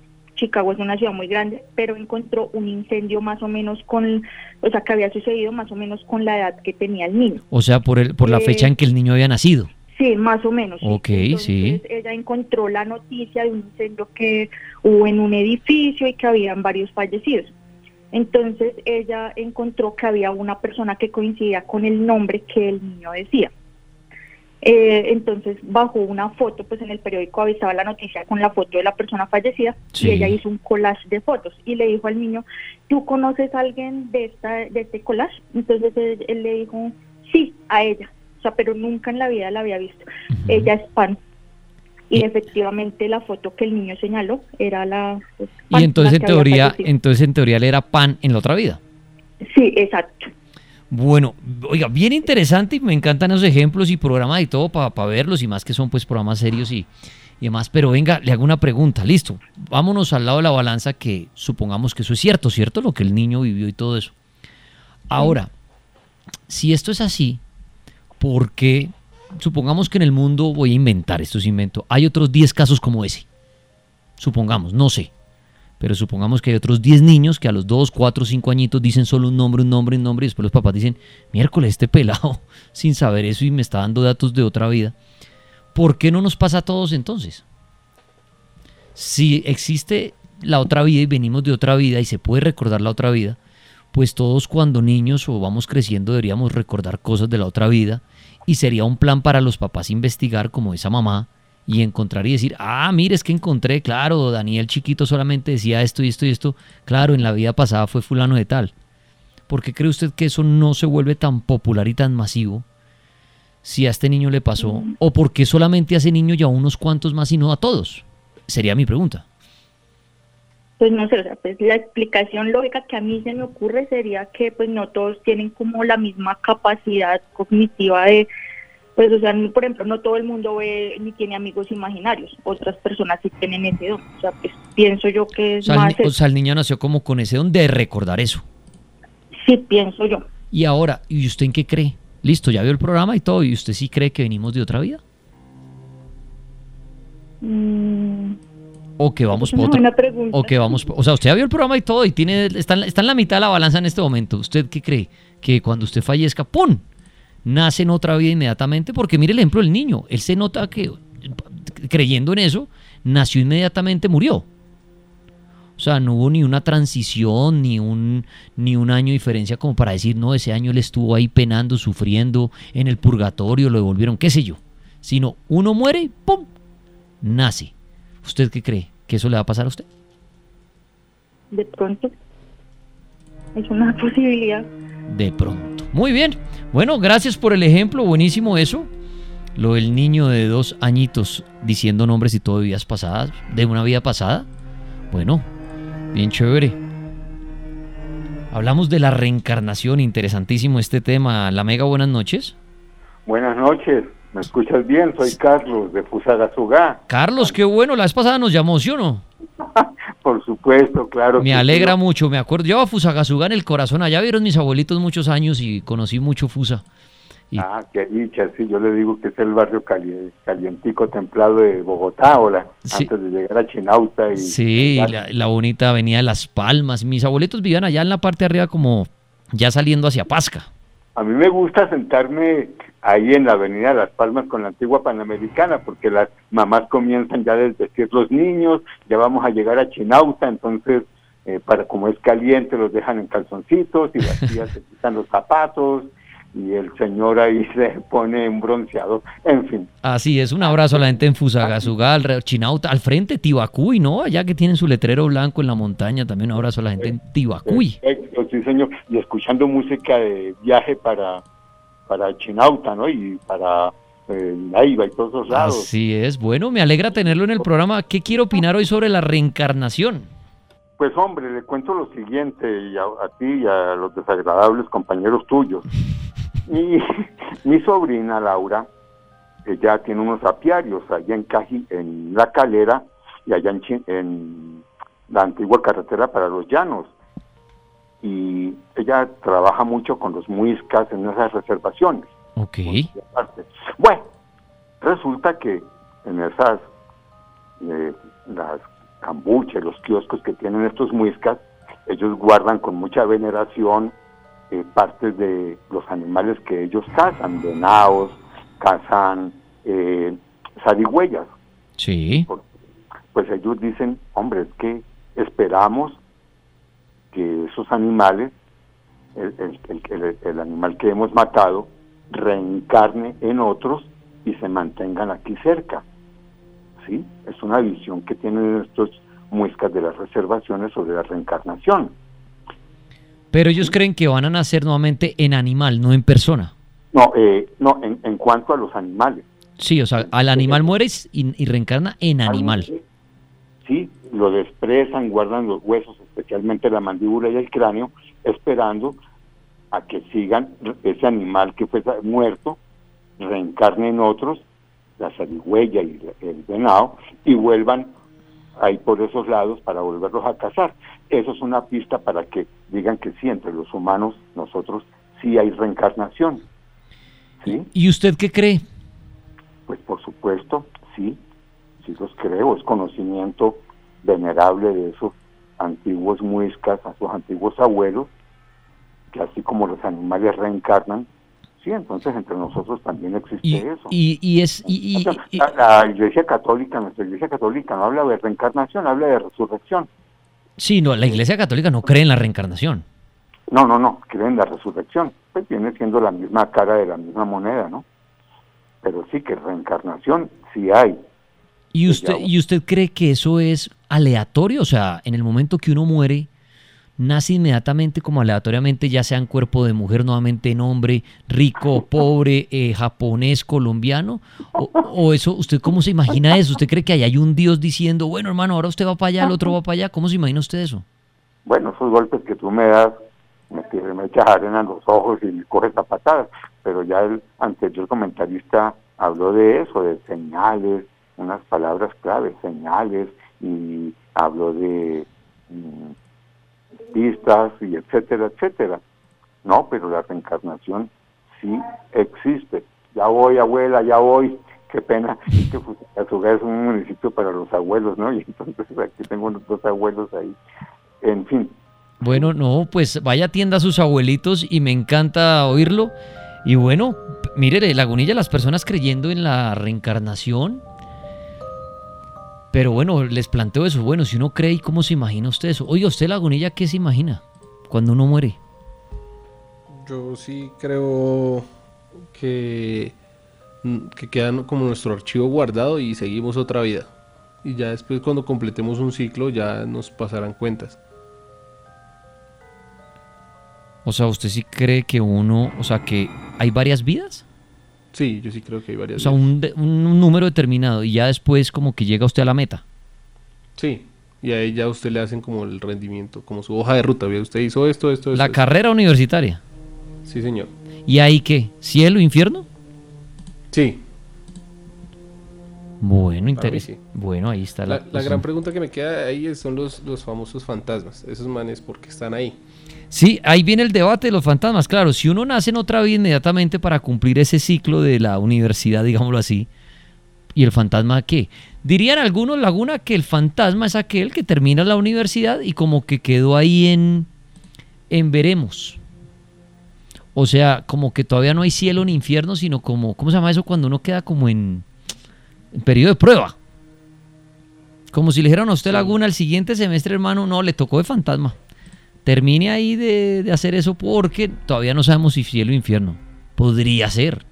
S7: Chicago es una ciudad muy grande, pero encontró un incendio más o menos con, o sea, que había sucedido más o menos con la edad que tenía el niño.
S2: O sea, por, el, por la
S7: Eh,
S2: fecha en que el niño había nacido.
S7: Sí, más o menos.
S2: Ok,
S7: Entonces,
S2: sí.
S7: Ella encontró la noticia de un incendio que hubo en un edificio y que habían varios fallecidos. Entonces ella encontró que había una persona que coincidía con el nombre que el niño decía. Eh, entonces bajó una foto, pues en el periódico avisaba la noticia con la foto de la persona fallecida
S2: Sí.
S7: y ella hizo un collage de fotos y le dijo al niño, ¿tú conoces a alguien de esta de este collage? Entonces él, él le dijo, sí, a ella, o sea, pero nunca en la vida la había visto. Ella es Pan. Y
S2: Y-
S7: efectivamente la foto que el niño señaló era la... pues, Pan,
S2: Y entonces
S7: la
S2: en teoría, entonces en teoría él era pan en la otra vida.
S7: Sí, exacto.
S2: Bueno, oiga, bien interesante y me encantan esos ejemplos y programas y todo para verlos y más que son pues programas serios y, y demás. Pero venga, le hago una pregunta, listo. Vámonos al lado de la balanza que supongamos que eso es cierto, ¿cierto? Lo que el niño vivió y todo eso. Ahora, si esto es así, ¿por qué? Supongamos que en el mundo, voy a inventar, esto es invento, hay otros 10 casos como ese. Supongamos, no sé. Pero supongamos que hay otros 10 niños que a los 2, 4, 5 añitos dicen solo un nombre, un nombre, un nombre, y después los papás dicen, miércoles, este pelado, sin saber eso y me está dando datos de otra vida. ¿Por qué no nos pasa a todos entonces? Si existe la otra vida y venimos de otra vida y se puede recordar la otra vida, pues todos cuando niños o vamos creciendo deberíamos recordar cosas de la otra vida y sería un plan para los papás investigar como esa mamá y encontrar y decir, ah, mire, es que encontré, claro, Daniel chiquito solamente decía esto y esto y esto, claro, en la vida pasada fue fulano de tal. ¿Por qué cree usted que eso no se vuelve tan popular y tan masivo si a este niño le pasó? ¿O por qué solamente a ese niño y a unos cuantos más y no a todos? Sería mi pregunta.
S7: Pues no sé, o sea, pues la explicación lógica que a mí se me ocurre sería que pues no todos tienen como la misma capacidad cognitiva de, pues o sea, por ejemplo, no todo el mundo ve ni tiene amigos imaginarios, otras personas sí tienen ese don, o sea, pues pienso yo que es
S2: O sea, el,
S7: más...
S2: ni- o sea, el niño nació como con ese don de recordar eso.
S7: Sí, pienso yo.
S2: Y ahora, ¿y usted en qué cree? Listo, ya vio el programa y todo, ¿y usted sí cree que venimos de otra vida?
S7: Mm,
S2: ¿O que vamos por otra? ¿O que vamos por- O sea, usted ya vio el programa y todo y tiene está, está en la mitad de la balanza en este momento. ¿Usted qué cree? Que cuando usted fallezca, ¡pum! Nace en otra vida inmediatamente. Porque mire el ejemplo del niño. Él se nota que, creyendo en eso, nació inmediatamente, murió. O sea, no hubo ni una transición, ni un, ni un año de diferencia como para decir, no, ese año él estuvo ahí penando, sufriendo, en el purgatorio, lo devolvieron, qué sé yo. Sino uno muere ¡pum! Nace. ¿Usted qué cree? ¿Que eso le va a pasar a usted?
S7: De pronto. Es una posibilidad.
S2: De pronto. Muy bien. Bueno, gracias por el ejemplo. Buenísimo eso. Lo del niño de dos añitos diciendo nombres y todo de vidas pasadas, de una vida pasada. Bueno, bien chévere. Hablamos de la reencarnación, interesantísimo este tema. La Mega, buenas noches.
S8: Buenas noches, ¿me escuchas bien? Soy Carlos de Fusagasugá.
S2: Carlos, qué bueno, la vez pasada nos llamó, ¿sí o no?
S8: Por supuesto, claro.
S2: Me
S8: que
S2: alegra
S8: sí.
S2: mucho, me acuerdo. Yo a Fusagasugá en el corazón, allá vieron mis abuelitos muchos años y conocí mucho Fusa. Y-
S8: Ah, qué dicha, sí, yo le digo que es el barrio cali- calientico templado de Bogotá, ahora,
S2: Sí.
S8: antes de llegar a Chinauta. Y,
S2: Sí, y la, la bonita avenida de Las Palmas. Mis abuelitos vivían allá en la parte de arriba como ya saliendo hacia Pasca.
S8: A mí me gusta sentarme ahí en la avenida de Las Palmas con la antigua Panamericana, porque las mamás comienzan ya a desvestir los niños, ya vamos a llegar a Chinauta, entonces, eh, para como es caliente, los dejan en calzoncitos y las tías se quitan los zapatos y el señor ahí se pone un bronceador, en fin.
S2: Así es, un abrazo a la gente en Fusagasugá, al Chinauta, al frente, Tibacuy, ¿no? Allá que tienen su letrero blanco en la montaña, también un abrazo a la gente en Tibacuy.
S8: Perfecto, sí, señor. Y escuchando música de viaje para, para Chinauta, ¿no? Y para eh, Neiva y todos esos lados.
S2: Así es, bueno, me alegra tenerlo en el programa. ¿Qué quiere opinar hoy sobre la reencarnación?
S8: Pues hombre, le cuento lo siguiente y a, a ti y a los desagradables compañeros tuyos. Mi, mi sobrina Laura, ella tiene unos apiarios allá en Caji, en La Calera y allá en, en la antigua carretera para los llanos. Y ella trabaja mucho con los muiscas en esas reservaciones.
S2: Ok.
S8: Bueno, resulta que en esas, eh, las cambuches, los kioscos que tienen estos muiscas, ellos guardan con mucha veneración eh, partes de los animales que ellos cazan, venados, cazan eh, zarigüeyas.
S2: sí,
S8: Pues ellos dicen, hombre, es que esperamos que esos animales, el, el- el- el- el animal que hemos matado, reencarne en otros y se mantengan aquí cerca. ¿Sí? Es una visión que tienen estos muescas de las reservaciones sobre la reencarnación.
S2: pero ellos creen que van a nacer nuevamente en animal, no en persona.
S8: No, eh, no en, en cuanto a los animales.
S2: Sí, o sea, al animal muere y, y reencarna en animal.
S8: Sí, lo despresan, guardan los huesos, especialmente la mandíbula y el cráneo, esperando a que sigan ese animal que fue muerto, reencarne en otros, la zarigüeya y el venado, y vuelvan ahí por esos lados para volverlos a cazar. Eso es una pista para que digan que sí, entre los humanos, nosotros sí hay reencarnación. ¿Sí?
S2: ¿Y usted qué cree?
S8: Pues por supuesto, sí, sí los creo, es conocimiento venerable de esos antiguos muiscas, a sus antiguos abuelos, que así como los animales reencarnan, sí, entonces entre nosotros también existe
S2: Y,
S8: eso.
S2: y, y es y,
S8: la, la Iglesia Católica, nuestra Iglesia Católica no habla de reencarnación, habla de resurrección.
S2: sí, no, la Iglesia Católica no cree en la reencarnación.
S8: No, no, no, creen en la resurrección. Pues viene siendo la misma cara de la misma moneda, ¿no? Pero sí que reencarnación sí hay.
S2: ¿Y usted, ¿Y usted cree que eso es aleatorio? O sea, en el momento que uno muere, nace inmediatamente como aleatoriamente, ya sea en cuerpo de mujer, nuevamente en hombre, rico, pobre, eh, japonés, colombiano? O, eso, ¿usted cómo se imagina eso? ¿Usted cree que ahí hay un Dios diciendo, bueno, hermano, ahora usted va para allá, el otro va para allá? ¿Cómo se imagina usted eso?
S8: Bueno, esos golpes que tú me das, me, me echas arena en los ojos y me coges a patadas, pero ya el anterior comentarista habló de eso, de señales, unas palabras claves, señales, y habló de mm, pistas y etcétera, etcétera. No, pero la reencarnación sí existe. Ya voy, abuela, ya voy. Qué pena que vez es un municipio para los abuelos, ¿no? Y entonces aquí tengo unos dos abuelos ahí. En fin.
S2: Bueno, no, pues vaya tienda a sus abuelitos y me encanta oírlo. Y bueno, mire, Lagunilla, las personas creyendo en la reencarnación. Pero bueno, les planteo eso. Bueno, si uno cree, ¿cómo se imagina usted eso? Oye, ¿usted, Lagunilla, qué se imagina cuando uno muere?
S3: Yo sí creo que, que queda como nuestro archivo guardado y seguimos otra vida. Y ya después cuando completemos un ciclo ya nos pasarán cuentas.
S2: O sea, ¿usted sí cree que uno, o sea, que hay varias vidas?
S3: Sí, yo sí creo que hay varias
S2: O sea, un, de- un número determinado y ya después como que llega usted a la meta.
S3: Sí, y ahí ya usted le hacen como el rendimiento, como su hoja de ruta. Usted hizo esto, esto, esto.
S2: La
S3: esto.
S2: carrera universitaria.
S3: Sí, señor.
S2: ¿Y ahí qué? ¿Cielo, infierno?
S3: Sí,
S2: Bueno, interesante.
S3: sí.
S2: Bueno, ahí está la,
S3: la, la gran pregunta que me queda ahí son los, los famosos fantasmas. Esos manes, porque están ahí?
S2: Sí, ahí viene el debate de los fantasmas. Claro, si uno nace en otra vida inmediatamente para cumplir ese ciclo de la universidad, digámoslo así, ¿y el fantasma qué? Dirían algunos, Laguna, que el fantasma es aquel que termina la universidad y como que quedó ahí en, en veremos. O sea, como que todavía no hay cielo ni infierno, sino como, ¿cómo se llama eso cuando uno queda como en, en periodo de prueba? Como si le dijeran a usted, Laguna, el siguiente semestre, hermano, no, le tocó de fantasma termine ahí de, de hacer eso porque todavía no sabemos si cielo o infierno. Podría ser.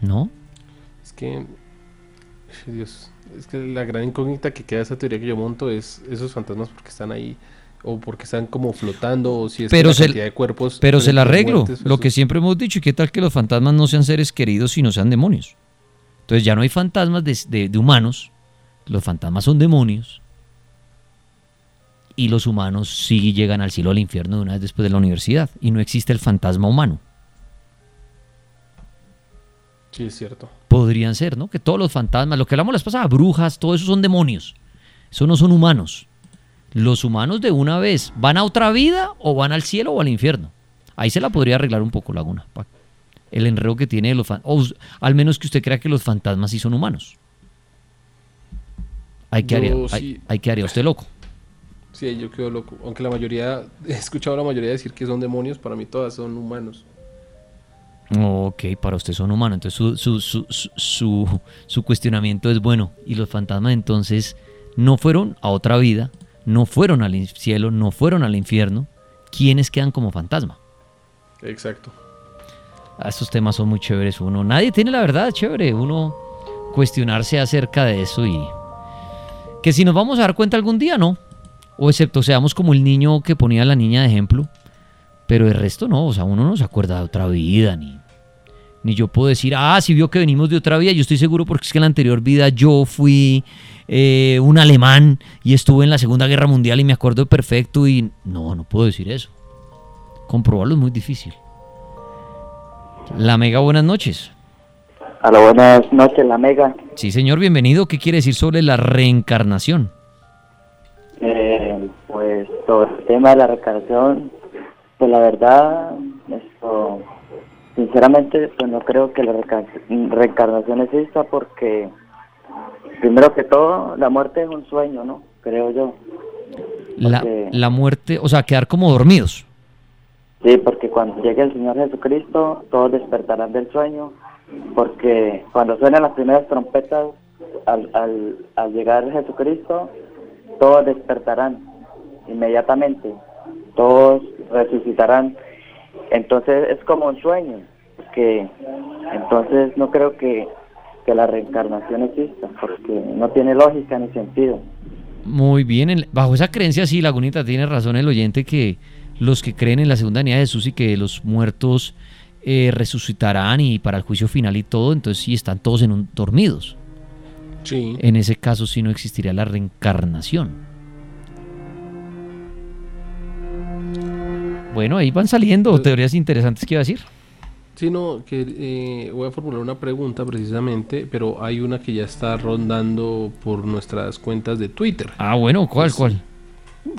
S2: ¿No?
S3: Es que. Dios. Es que la gran incógnita que queda de esa teoría que yo monto es esos fantasmas porque están ahí. O porque están como flotando. O si es que la
S2: se,
S3: cantidad de cuerpos.
S2: pero se la arreglo.
S3: muertes,
S2: Lo
S3: eso-
S2: que siempre hemos dicho. ¿Y qué tal que los fantasmas no sean seres queridos sino sean demonios? Entonces ya no hay fantasmas de, de- de humanos. Los fantasmas son demonios. Y los humanos sí llegan al cielo o al infierno de una vez después de la universidad. Y no existe el fantasma humano.
S3: Sí, es cierto.
S2: podrían ser, ¿no? Que todos los fantasmas, lo que hablamos las pasadas, brujas, todo eso son demonios. Eso no son humanos. Los humanos de una vez van a otra vida o van al cielo o al infierno. Ahí se la podría arreglar un poco, Laguna. El enredo que tiene de los fantasmas. Al menos que usted crea que los fantasmas sí son humanos. Hay que
S3: Yo
S2: haría,
S3: sí.
S2: hay, hay que haría usted loco.
S3: Sí, yo quedo loco. Aunque la mayoría. He escuchado a la mayoría decir que son demonios. Para mí todas son humanos.
S2: Ok, para usted son humanos. Entonces su, su, su, su, cuestionamiento es bueno. Y los fantasmas entonces no fueron a otra vida, no fueron al cielo, no fueron al infierno. ¿Quiénes quedan como fantasma?
S3: Exacto.
S2: Ah, Estos temas son muy chéveres. Uno, nadie tiene la verdad, chévere. Uno cuestionarse acerca de eso y que si nos vamos a dar cuenta algún día, no. O excepto seamos como el niño que ponía a la niña de ejemplo. Pero el resto no, o sea, uno no se acuerda de otra vida, ni, ni yo puedo decir, ah, si vio que venimos de otra vida, yo estoy seguro porque es que en la anterior vida yo fui eh, un alemán y estuve en la Segunda Guerra Mundial y me acuerdo perfecto y no, no puedo decir eso. Comprobarlo es muy difícil. La Mega, buenas noches.
S9: A la buenas noches, la Mega.
S2: Sí, señor, bienvenido. ¿Qué quiere decir sobre la reencarnación?
S9: Sobre el tema de la reencarnación, pues la verdad, esto, sinceramente, pues no creo que la reencar- reencarnación exista porque, primero que todo, la muerte es un sueño, ¿no? Creo yo.
S2: La, la muerte, o sea, quedar como dormidos.
S9: Sí, porque cuando llegue el Señor Jesucristo, todos despertarán del sueño, porque cuando suenan las primeras trompetas, al, al, al llegar Jesucristo, todos despertarán. Inmediatamente todos resucitarán. Entonces es como un sueño, que entonces no creo que, que la reencarnación exista, porque no tiene lógica ni sentido.
S2: Muy bien, en- bajo esa creencia sí, Lagunita, tiene razón el oyente que los que creen en la segunda venida de Jesús y que los muertos eh, resucitarán y para el juicio final y todo, entonces sí están todos en un, dormidos.
S3: Sí.
S2: En ese caso sí no existiría la reencarnación. Bueno, ahí van saliendo teorías interesantes que iba a decir.
S3: Sí, no, que eh, voy a formular una pregunta precisamente, pero hay una que ya está rondando por nuestras cuentas de Twitter.
S2: Ah, bueno, ¿cuál, cuál?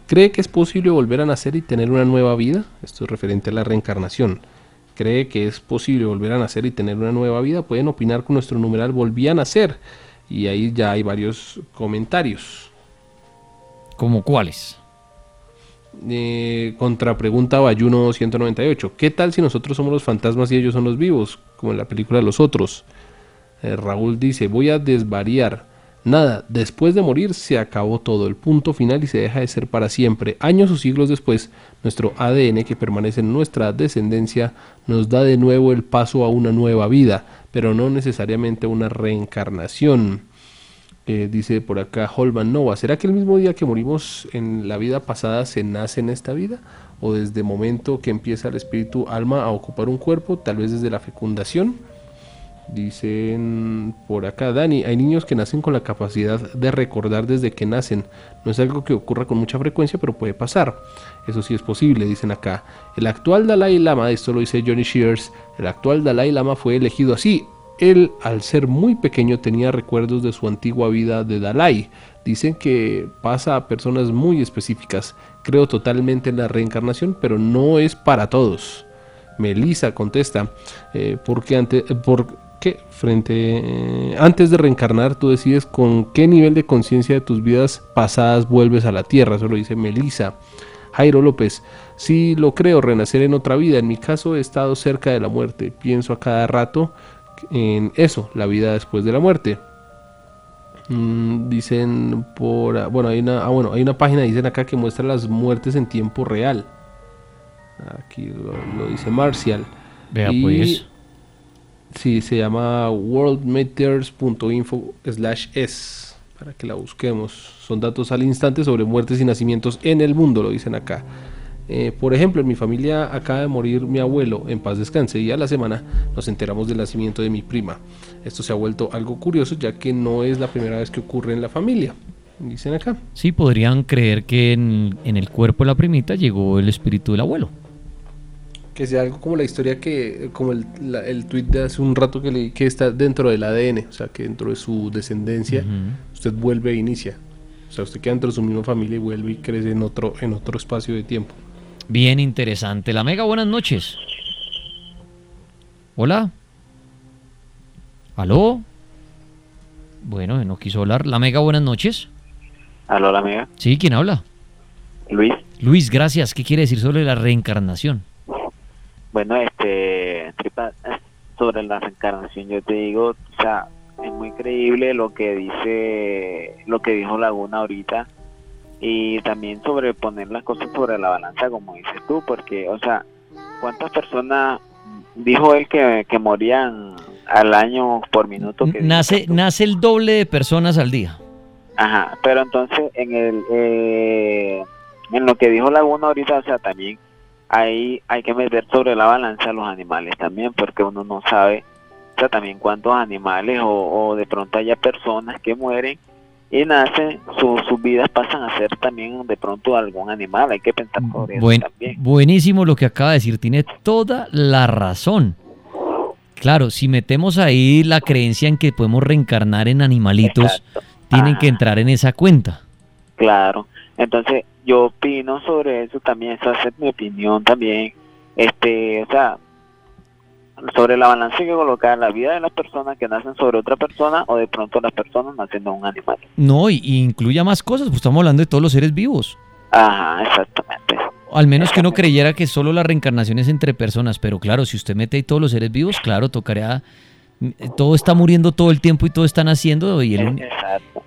S3: ¿Cree que es posible volver a nacer y tener una nueva vida? Esto es referente a la reencarnación. ¿Cree que es posible volver a nacer y tener una nueva vida? Pueden opinar con nuestro numeral Volví a nacer. Y ahí ya hay varios comentarios.
S2: ¿Como cuáles?
S3: Eh, contrapregunta Bayuno 198. ¿Qué tal si nosotros somos los fantasmas y ellos son los vivos? Como en la película Los Otros. Eh, Raúl dice, voy a desvariar. Nada, después de morir se acabó todo, el punto final y se deja de ser para siempre. Años o siglos después, nuestro ADN que permanece en nuestra descendencia nos da de nuevo el paso a una nueva vida, pero no necesariamente una reencarnación. Eh, dice por acá Holman Nova, ¿será que el mismo día que morimos en la vida pasada se nace en esta vida? ¿O desde el momento que empieza el espíritu alma a ocupar un cuerpo, tal vez desde la fecundación? Dicen por acá, Dani, hay niños que nacen con la capacidad de recordar desde que nacen. No es algo que ocurra con mucha frecuencia, pero puede pasar. Eso sí es posible, dicen acá. El actual Dalai Lama, esto lo dice Johnny Shears, el actual Dalai Lama fue elegido así. Él, al ser muy pequeño, tenía recuerdos de su antigua vida de Dalai. Dicen que pasa a personas muy específicas. Creo totalmente en la reencarnación, pero no es para todos. Melissa contesta, porque eh, por qué frente eh, antes de reencarnar tú decides con qué nivel de conciencia de tus vidas pasadas vuelves a la tierra, eso lo dice Melissa. Jairo López, sí lo creo, renacer en otra vida. En mi caso he estado cerca de la muerte. Pienso a cada rato en eso, la vida después de la muerte. Mm, dicen por ah, bueno hay una ah, bueno hay una página dicen acá que muestra las muertes en tiempo real aquí lo, lo dice Marcial
S2: Vea,
S3: Y-
S2: pues.
S3: sí se llama worldmeters.info slash es para que la busquemos son datos al instante sobre muertes y nacimientos en el mundo lo dicen acá Eh, por ejemplo, en mi familia acaba de morir mi abuelo, en paz descanse, y a la semana nos enteramos del nacimiento de mi prima. Esto se ha vuelto algo curioso ya que no es la primera vez que ocurre en la familia. Dicen acá.
S2: Sí, podrían creer que en, en el cuerpo de la primita llegó el espíritu del abuelo.
S3: Que sea algo como la historia que, como el, la- el tweet de hace un rato que leí, que está dentro del ADN, o sea, que dentro de su descendencia, usted vuelve e inicia. O sea, usted queda dentro de su misma familia y vuelve y crece en otro, en otro espacio de tiempo.
S2: Bien interesante. La Mega, buenas noches. Hola. ¿Aló? Bueno, no quiso hablar. La Mega, buenas noches.
S10: Aló, la amiga.
S2: Sí, ¿quién habla?
S10: Luis.
S2: Luis, gracias. ¿Qué quiere decir sobre la reencarnación?
S10: Bueno, este, Tripa, sobre la reencarnación, yo te digo, o sea, es muy creíble lo que dice, lo que dijo Laguna ahorita, y también sobre poner las cosas sobre la balanza, como dices tú, porque, o sea, ¿cuántas personas dijo él que, que morían al año por minuto? Que
S2: Nace, nace el doble de personas al día.
S10: Ajá, pero entonces en el eh, en lo que dijo Laguna ahorita, o sea, también hay hay que meter sobre la balanza los animales también, porque uno no sabe, o sea, también cuántos animales o, o de pronto haya personas que mueren y nacen, su- sus vidas pasan a ser también de pronto algún animal, hay que pensar sobre
S2: Buen-
S10: eso también.
S2: buenísimo lo que acaba de decir, tiene toda la razón. Claro, si metemos ahí la creencia en que podemos reencarnar en animalitos, tienen que entrar en esa cuenta.
S10: Claro. Entonces, yo opino sobre eso también, esa es mi opinión también. Este, o sea, sobre la balanza hay que colocar la vida de las personas que nacen sobre otra persona o de pronto las personas naciendo un animal.
S2: No, y, y incluya más cosas, pues estamos hablando de todos los seres vivos.
S10: Ajá, exactamente.
S2: Al menos que uno creyera que solo la reencarnación es entre personas, pero claro, si usted mete ahí todos los seres vivos, claro, tocaría todo está muriendo todo el tiempo y todo están haciendo y, el,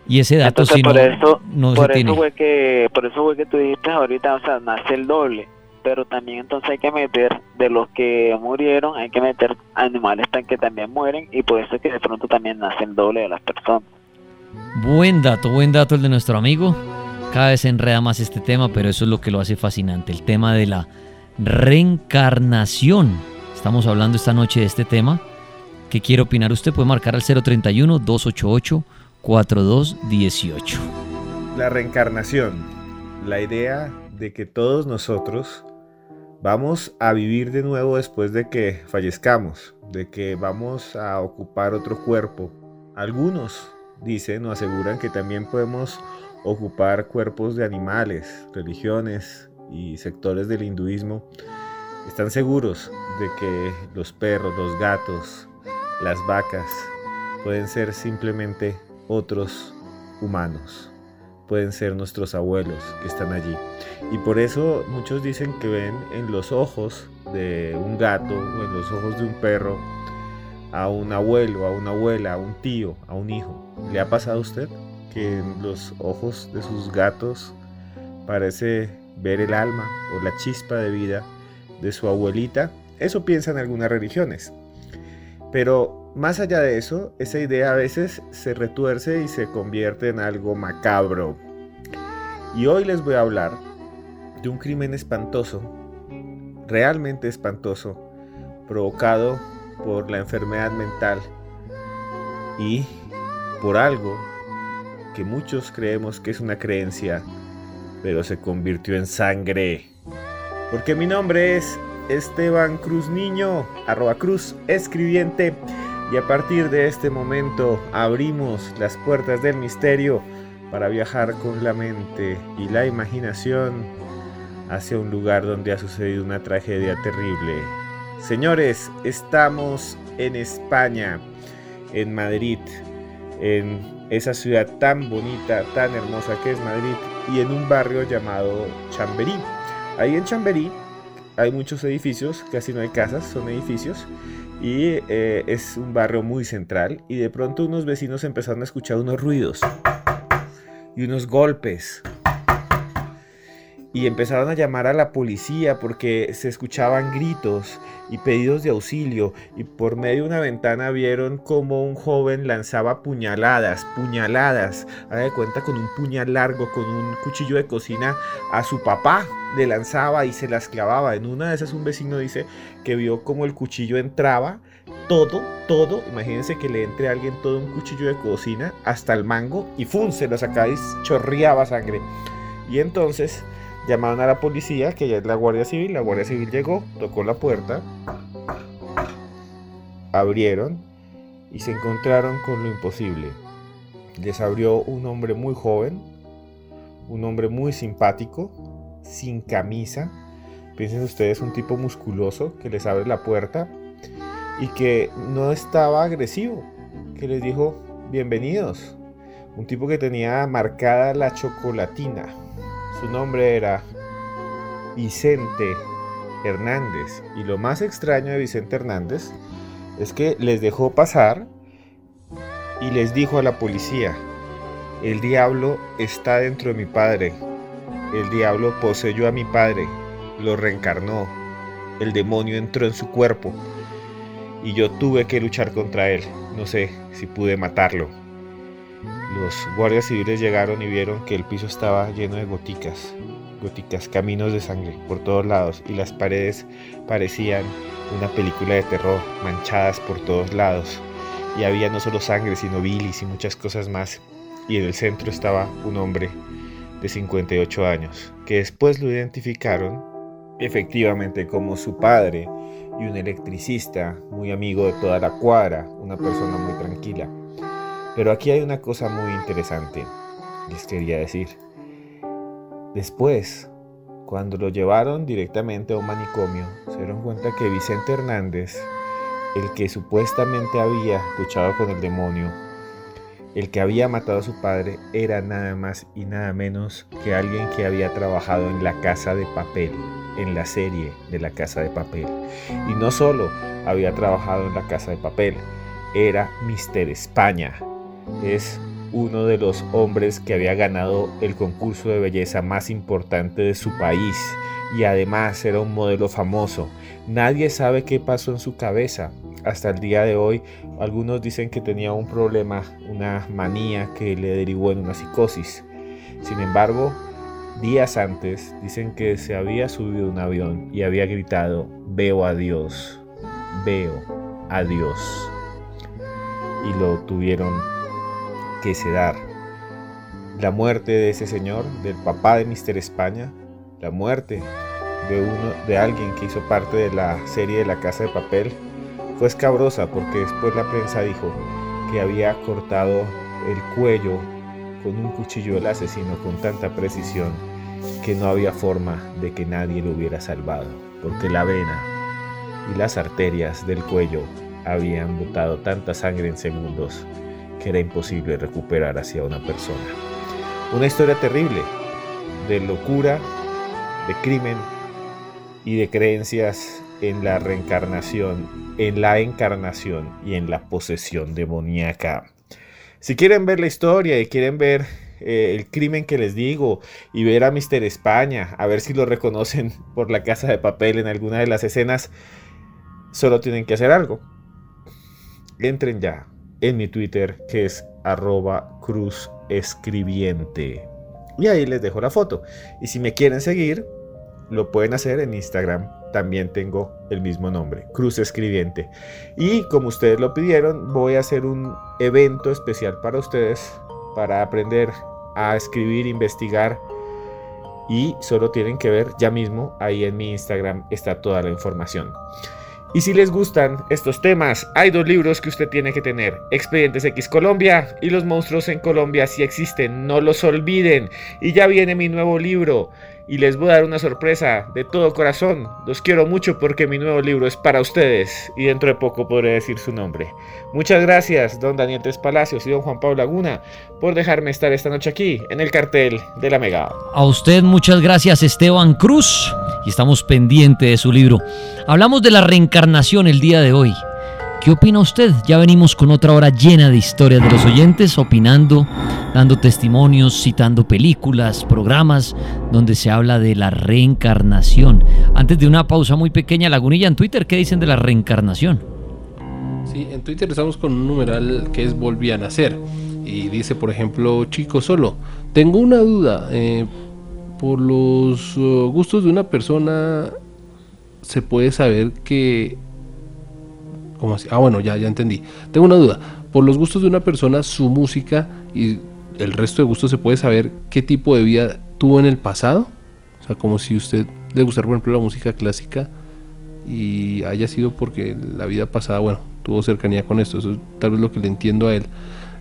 S2: y ese dato
S10: Entonces, por
S2: no,
S10: eso,
S2: no
S10: por
S2: se
S10: eso
S2: tiene.
S10: fue que, por eso fue que tú dijiste ahorita, o sea, nace el doble. Pero también entonces hay que meter de los que murieron, hay que meter animales tan- que también mueren y por eso es que de pronto también nace el doble de las personas.
S2: Buen dato, buen dato el de nuestro amigo. Cada vez se enreda más este tema, pero eso es lo que lo hace fascinante, el tema de la reencarnación. Estamos hablando esta noche de este tema. ¿Qué quiere opinar usted? Puede marcar al 031-288-4218.
S11: La reencarnación, la idea de que todos nosotros vamos a vivir de nuevo después de que fallezcamos, de que vamos a ocupar otro cuerpo. Algunos dicen o aseguran que también podemos ocupar cuerpos de animales, religiones y sectores del hinduismo. Están seguros de que los perros, los gatos, las vacas pueden ser simplemente otros humanos pueden ser nuestros abuelos que están allí. Y por eso muchos dicen que ven en los ojos de un gato o en los ojos de un perro a un abuelo, a una abuela, a un tío, a un hijo. ¿Le ha pasado a usted que en los ojos de sus gatos parece ver el alma o la chispa de vida de su abuelita? Eso piensan algunas religiones. Pero más allá de eso, esa idea a veces se retuerce y se convierte en algo macabro. Y hoy les voy a hablar de un crimen espantoso, realmente espantoso, provocado por la enfermedad mental y por algo que muchos creemos que es una creencia, pero se convirtió en sangre. Porque mi nombre es Esteban Cruz Niño, arroba Cruz Escribiente. Y a partir de este momento abrimos las puertas del misterio para viajar con la mente y la imaginación hacia un lugar donde ha sucedido una tragedia terrible. Señores, estamos en España, en Madrid, en esa ciudad tan bonita, tan hermosa que es Madrid, y en un barrio llamado Chamberí. Ahí en Chamberí hay muchos edificios, casi no hay casas, son edificios y eh, es un barrio muy central y de pronto unos vecinos empezaron a escuchar unos ruidos y unos golpes y empezaron a llamar a la policía porque se escuchaban gritos y pedidos de auxilio y por medio de una ventana vieron como un joven lanzaba puñaladas, puñaladas, haga de cuenta con un puñal largo, con un cuchillo de cocina a su papá, le lanzaba y se las clavaba. En una de esas un vecino dice que vio como el cuchillo entraba, todo, todo, imagínense que le entre a alguien todo un cuchillo de cocina hasta el mango y ¡fum! se lo y chorreaba sangre. Y entonces llamaron a la policía, que ya es la Guardia Civil, la Guardia Civil llegó, tocó la puerta, abrieron y se encontraron con lo imposible. Les abrió un hombre muy joven, un hombre muy simpático, sin camisa. Piensen ustedes, un tipo musculoso que les abre la puerta y que no estaba agresivo, que les dijo bienvenidos. Un tipo que tenía marcada la chocolatina. Su nombre era Vicente Hernández. Y lo más extraño de Vicente Hernández es que les dejó pasar y les dijo a la policía, el diablo está dentro de mi padre. El diablo poseyó a mi padre, lo reencarnó. El demonio entró en su cuerpo y yo tuve que luchar contra él. No sé si pude matarlo. Los guardias civiles llegaron y vieron que el piso estaba lleno de goticas, goticas, caminos de sangre por todos lados y las paredes parecían una película de terror, manchadas por todos lados. Y había no solo sangre, sino bilis y muchas cosas más. Y en el centro estaba un hombre de 58 años, que después lo identificaron efectivamente como su padre y un electricista muy amigo de toda la cuadra, una persona muy tranquila. Pero aquí hay una cosa muy interesante, les quería decir. Después, cuando lo llevaron directamente a un manicomio, se dieron cuenta que Vicente Hernández, el que supuestamente había luchado con el demonio, el que había matado a su padre, era nada más y nada menos que alguien que había trabajado en la casa de papel, en la serie de la casa de papel. Y no solo había trabajado en la casa de papel, era Mister España. Es uno de los hombres que había ganado el concurso de belleza más importante de su país y además era un modelo famoso. Nadie sabe qué pasó en su cabeza. Hasta el día de hoy algunos dicen que tenía un problema, una manía que le derivó en una psicosis. Sin embargo, días antes dicen que se había subido un avión y había gritado, veo a Dios, veo a Dios. Y lo tuvieron que sedar. La muerte de ese señor, del papá de Mister España, la muerte de, uno, de alguien que hizo parte de la serie de La Casa de Papel, fue escabrosa porque después la prensa dijo que había cortado el cuello con un cuchillo del asesino con tanta precisión que no había forma de que nadie lo hubiera salvado, porque la vena y las arterias del cuello habían botado tanta sangre en segundos era imposible recuperar hacia una persona. Una historia terrible de locura, de crimen y de creencias en la reencarnación, en la encarnación y en la posesión demoníaca. Si quieren ver la historia y quieren ver eh, el crimen que les digo y ver a Mister España, a ver si lo reconocen por la casa de papel en alguna de las escenas, solo tienen que hacer algo. Entren ya en mi Twitter que es arroba cruz escribiente. Y ahí les dejo la foto. Y si me quieren seguir, lo pueden hacer en Instagram. También tengo el mismo nombre, Cruz Escribiente. Y como ustedes lo pidieron, voy a hacer un evento especial para ustedes para aprender a escribir, investigar. Y solo tienen que ver ya mismo, ahí en mi Instagram está toda la información. Y si les gustan estos temas, hay dos libros que usted tiene que tener. Expedientes X Colombia y Los monstruos en Colombia si existen, no los olviden. Y ya viene mi nuevo libro, y les voy a dar una sorpresa de todo corazón. Los quiero mucho porque mi nuevo libro es para ustedes y dentro de poco podré decir su nombre. Muchas gracias, don Daniel Tres Palacios y don Juan Pablo Laguna, por dejarme estar esta noche aquí en el cartel de la Mega.
S2: A usted muchas gracias, Esteban Cruz, y estamos pendientes de su libro. Hablamos de la reencarnación el día de hoy. ¿Qué opina usted? Ya venimos con otra hora llena de historias de los oyentes, opinando, dando testimonios, citando películas, programas donde se habla de la reencarnación. Antes de una pausa muy pequeña, Lagunilla, en Twitter, ¿qué dicen de la reencarnación?
S3: Sí, en Twitter estamos con un numeral que es volví a nacer. Y dice, por ejemplo, chico solo, tengo una duda. eh, por los uh, gustos de una persona, se puede saber que Ah, bueno, ya, ya entendí. Tengo una duda. Por los gustos de una persona, su música y el resto de gustos, ¿se puede saber qué tipo de vida tuvo en el pasado? O sea, como si usted le gustara, por ejemplo, la música clásica y haya sido porque la vida pasada, bueno, tuvo cercanía con esto. Eso es tal vez lo que le entiendo a él.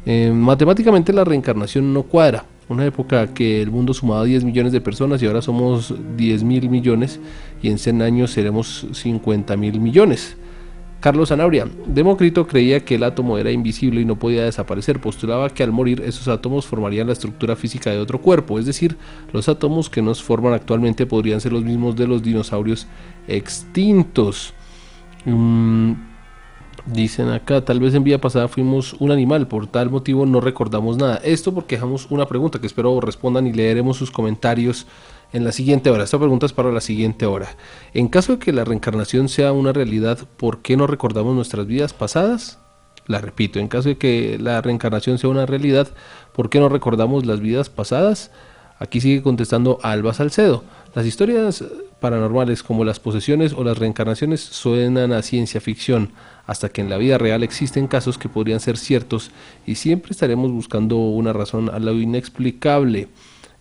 S3: Eh, matemáticamente la reencarnación no cuadra. Una época que el mundo sumaba 10 millones de personas y ahora somos 10 mil millones y en 100 años seremos 50 mil millones. Carlos Zanabria, Demócrito creía que el átomo era invisible y no podía desaparecer. Postulaba que al morir esos átomos formarían la estructura física de otro cuerpo, es decir, los átomos que nos forman actualmente podrían ser los mismos de los dinosaurios extintos. Mm, dicen acá, tal vez en vida pasada fuimos un animal, por tal motivo no recordamos nada. Esto porque dejamos una pregunta que espero respondan y leeremos sus comentarios en la siguiente hora. Esta pregunta es para la siguiente hora. En caso de que la reencarnación sea una realidad, ¿por qué no recordamos nuestras vidas pasadas? La repito, en caso de que la reencarnación sea una realidad, ¿por qué no recordamos las vidas pasadas? Aquí sigue contestando Alba Salcedo. Las historias paranormales como las posesiones o las reencarnaciones suenan a ciencia ficción, hasta que en la vida real existen casos que podrían ser ciertos y siempre estaremos buscando una razón a lo inexplicable.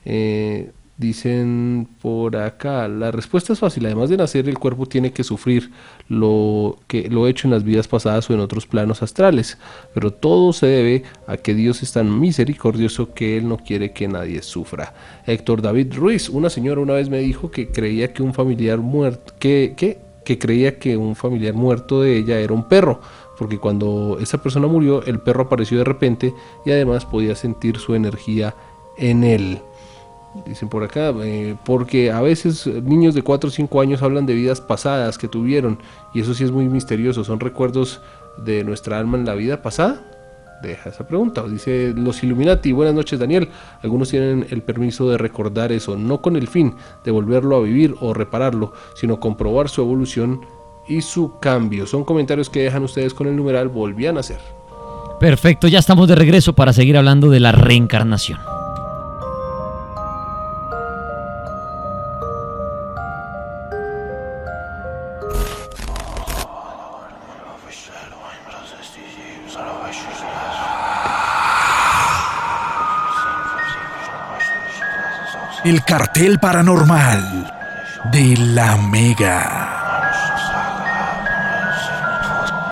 S3: Eh, Dicen por acá, la respuesta es fácil. Además de nacer, el cuerpo tiene que sufrir lo que lo hecho en las vidas pasadas o en otros planos astrales. Pero todo se debe a que Dios es tan misericordioso que Él no quiere que nadie sufra. Héctor David Ruiz, una señora una vez me dijo que creía que un familiar muerto, que, que, que creía que un familiar muerto de ella era un perro porque cuando esa persona murió, el perro apareció de repente y además podía sentir su energía en él. Dicen por acá, eh, porque a veces niños de 4 o 5 años hablan de vidas pasadas que tuvieron y eso sí es muy misterioso, son recuerdos de nuestra alma en la vida pasada? Deja esa pregunta. Dice los Illuminati, buenas noches Daniel. Algunos tienen el permiso de recordar eso, no con el fin de volverlo a vivir o repararlo, sino comprobar su evolución y su cambio. Son comentarios que dejan ustedes con el numeral volvían a hacer.
S2: Perfecto, ya estamos de regreso para seguir hablando de la reencarnación.
S1: El cartel paranormal de la Mega.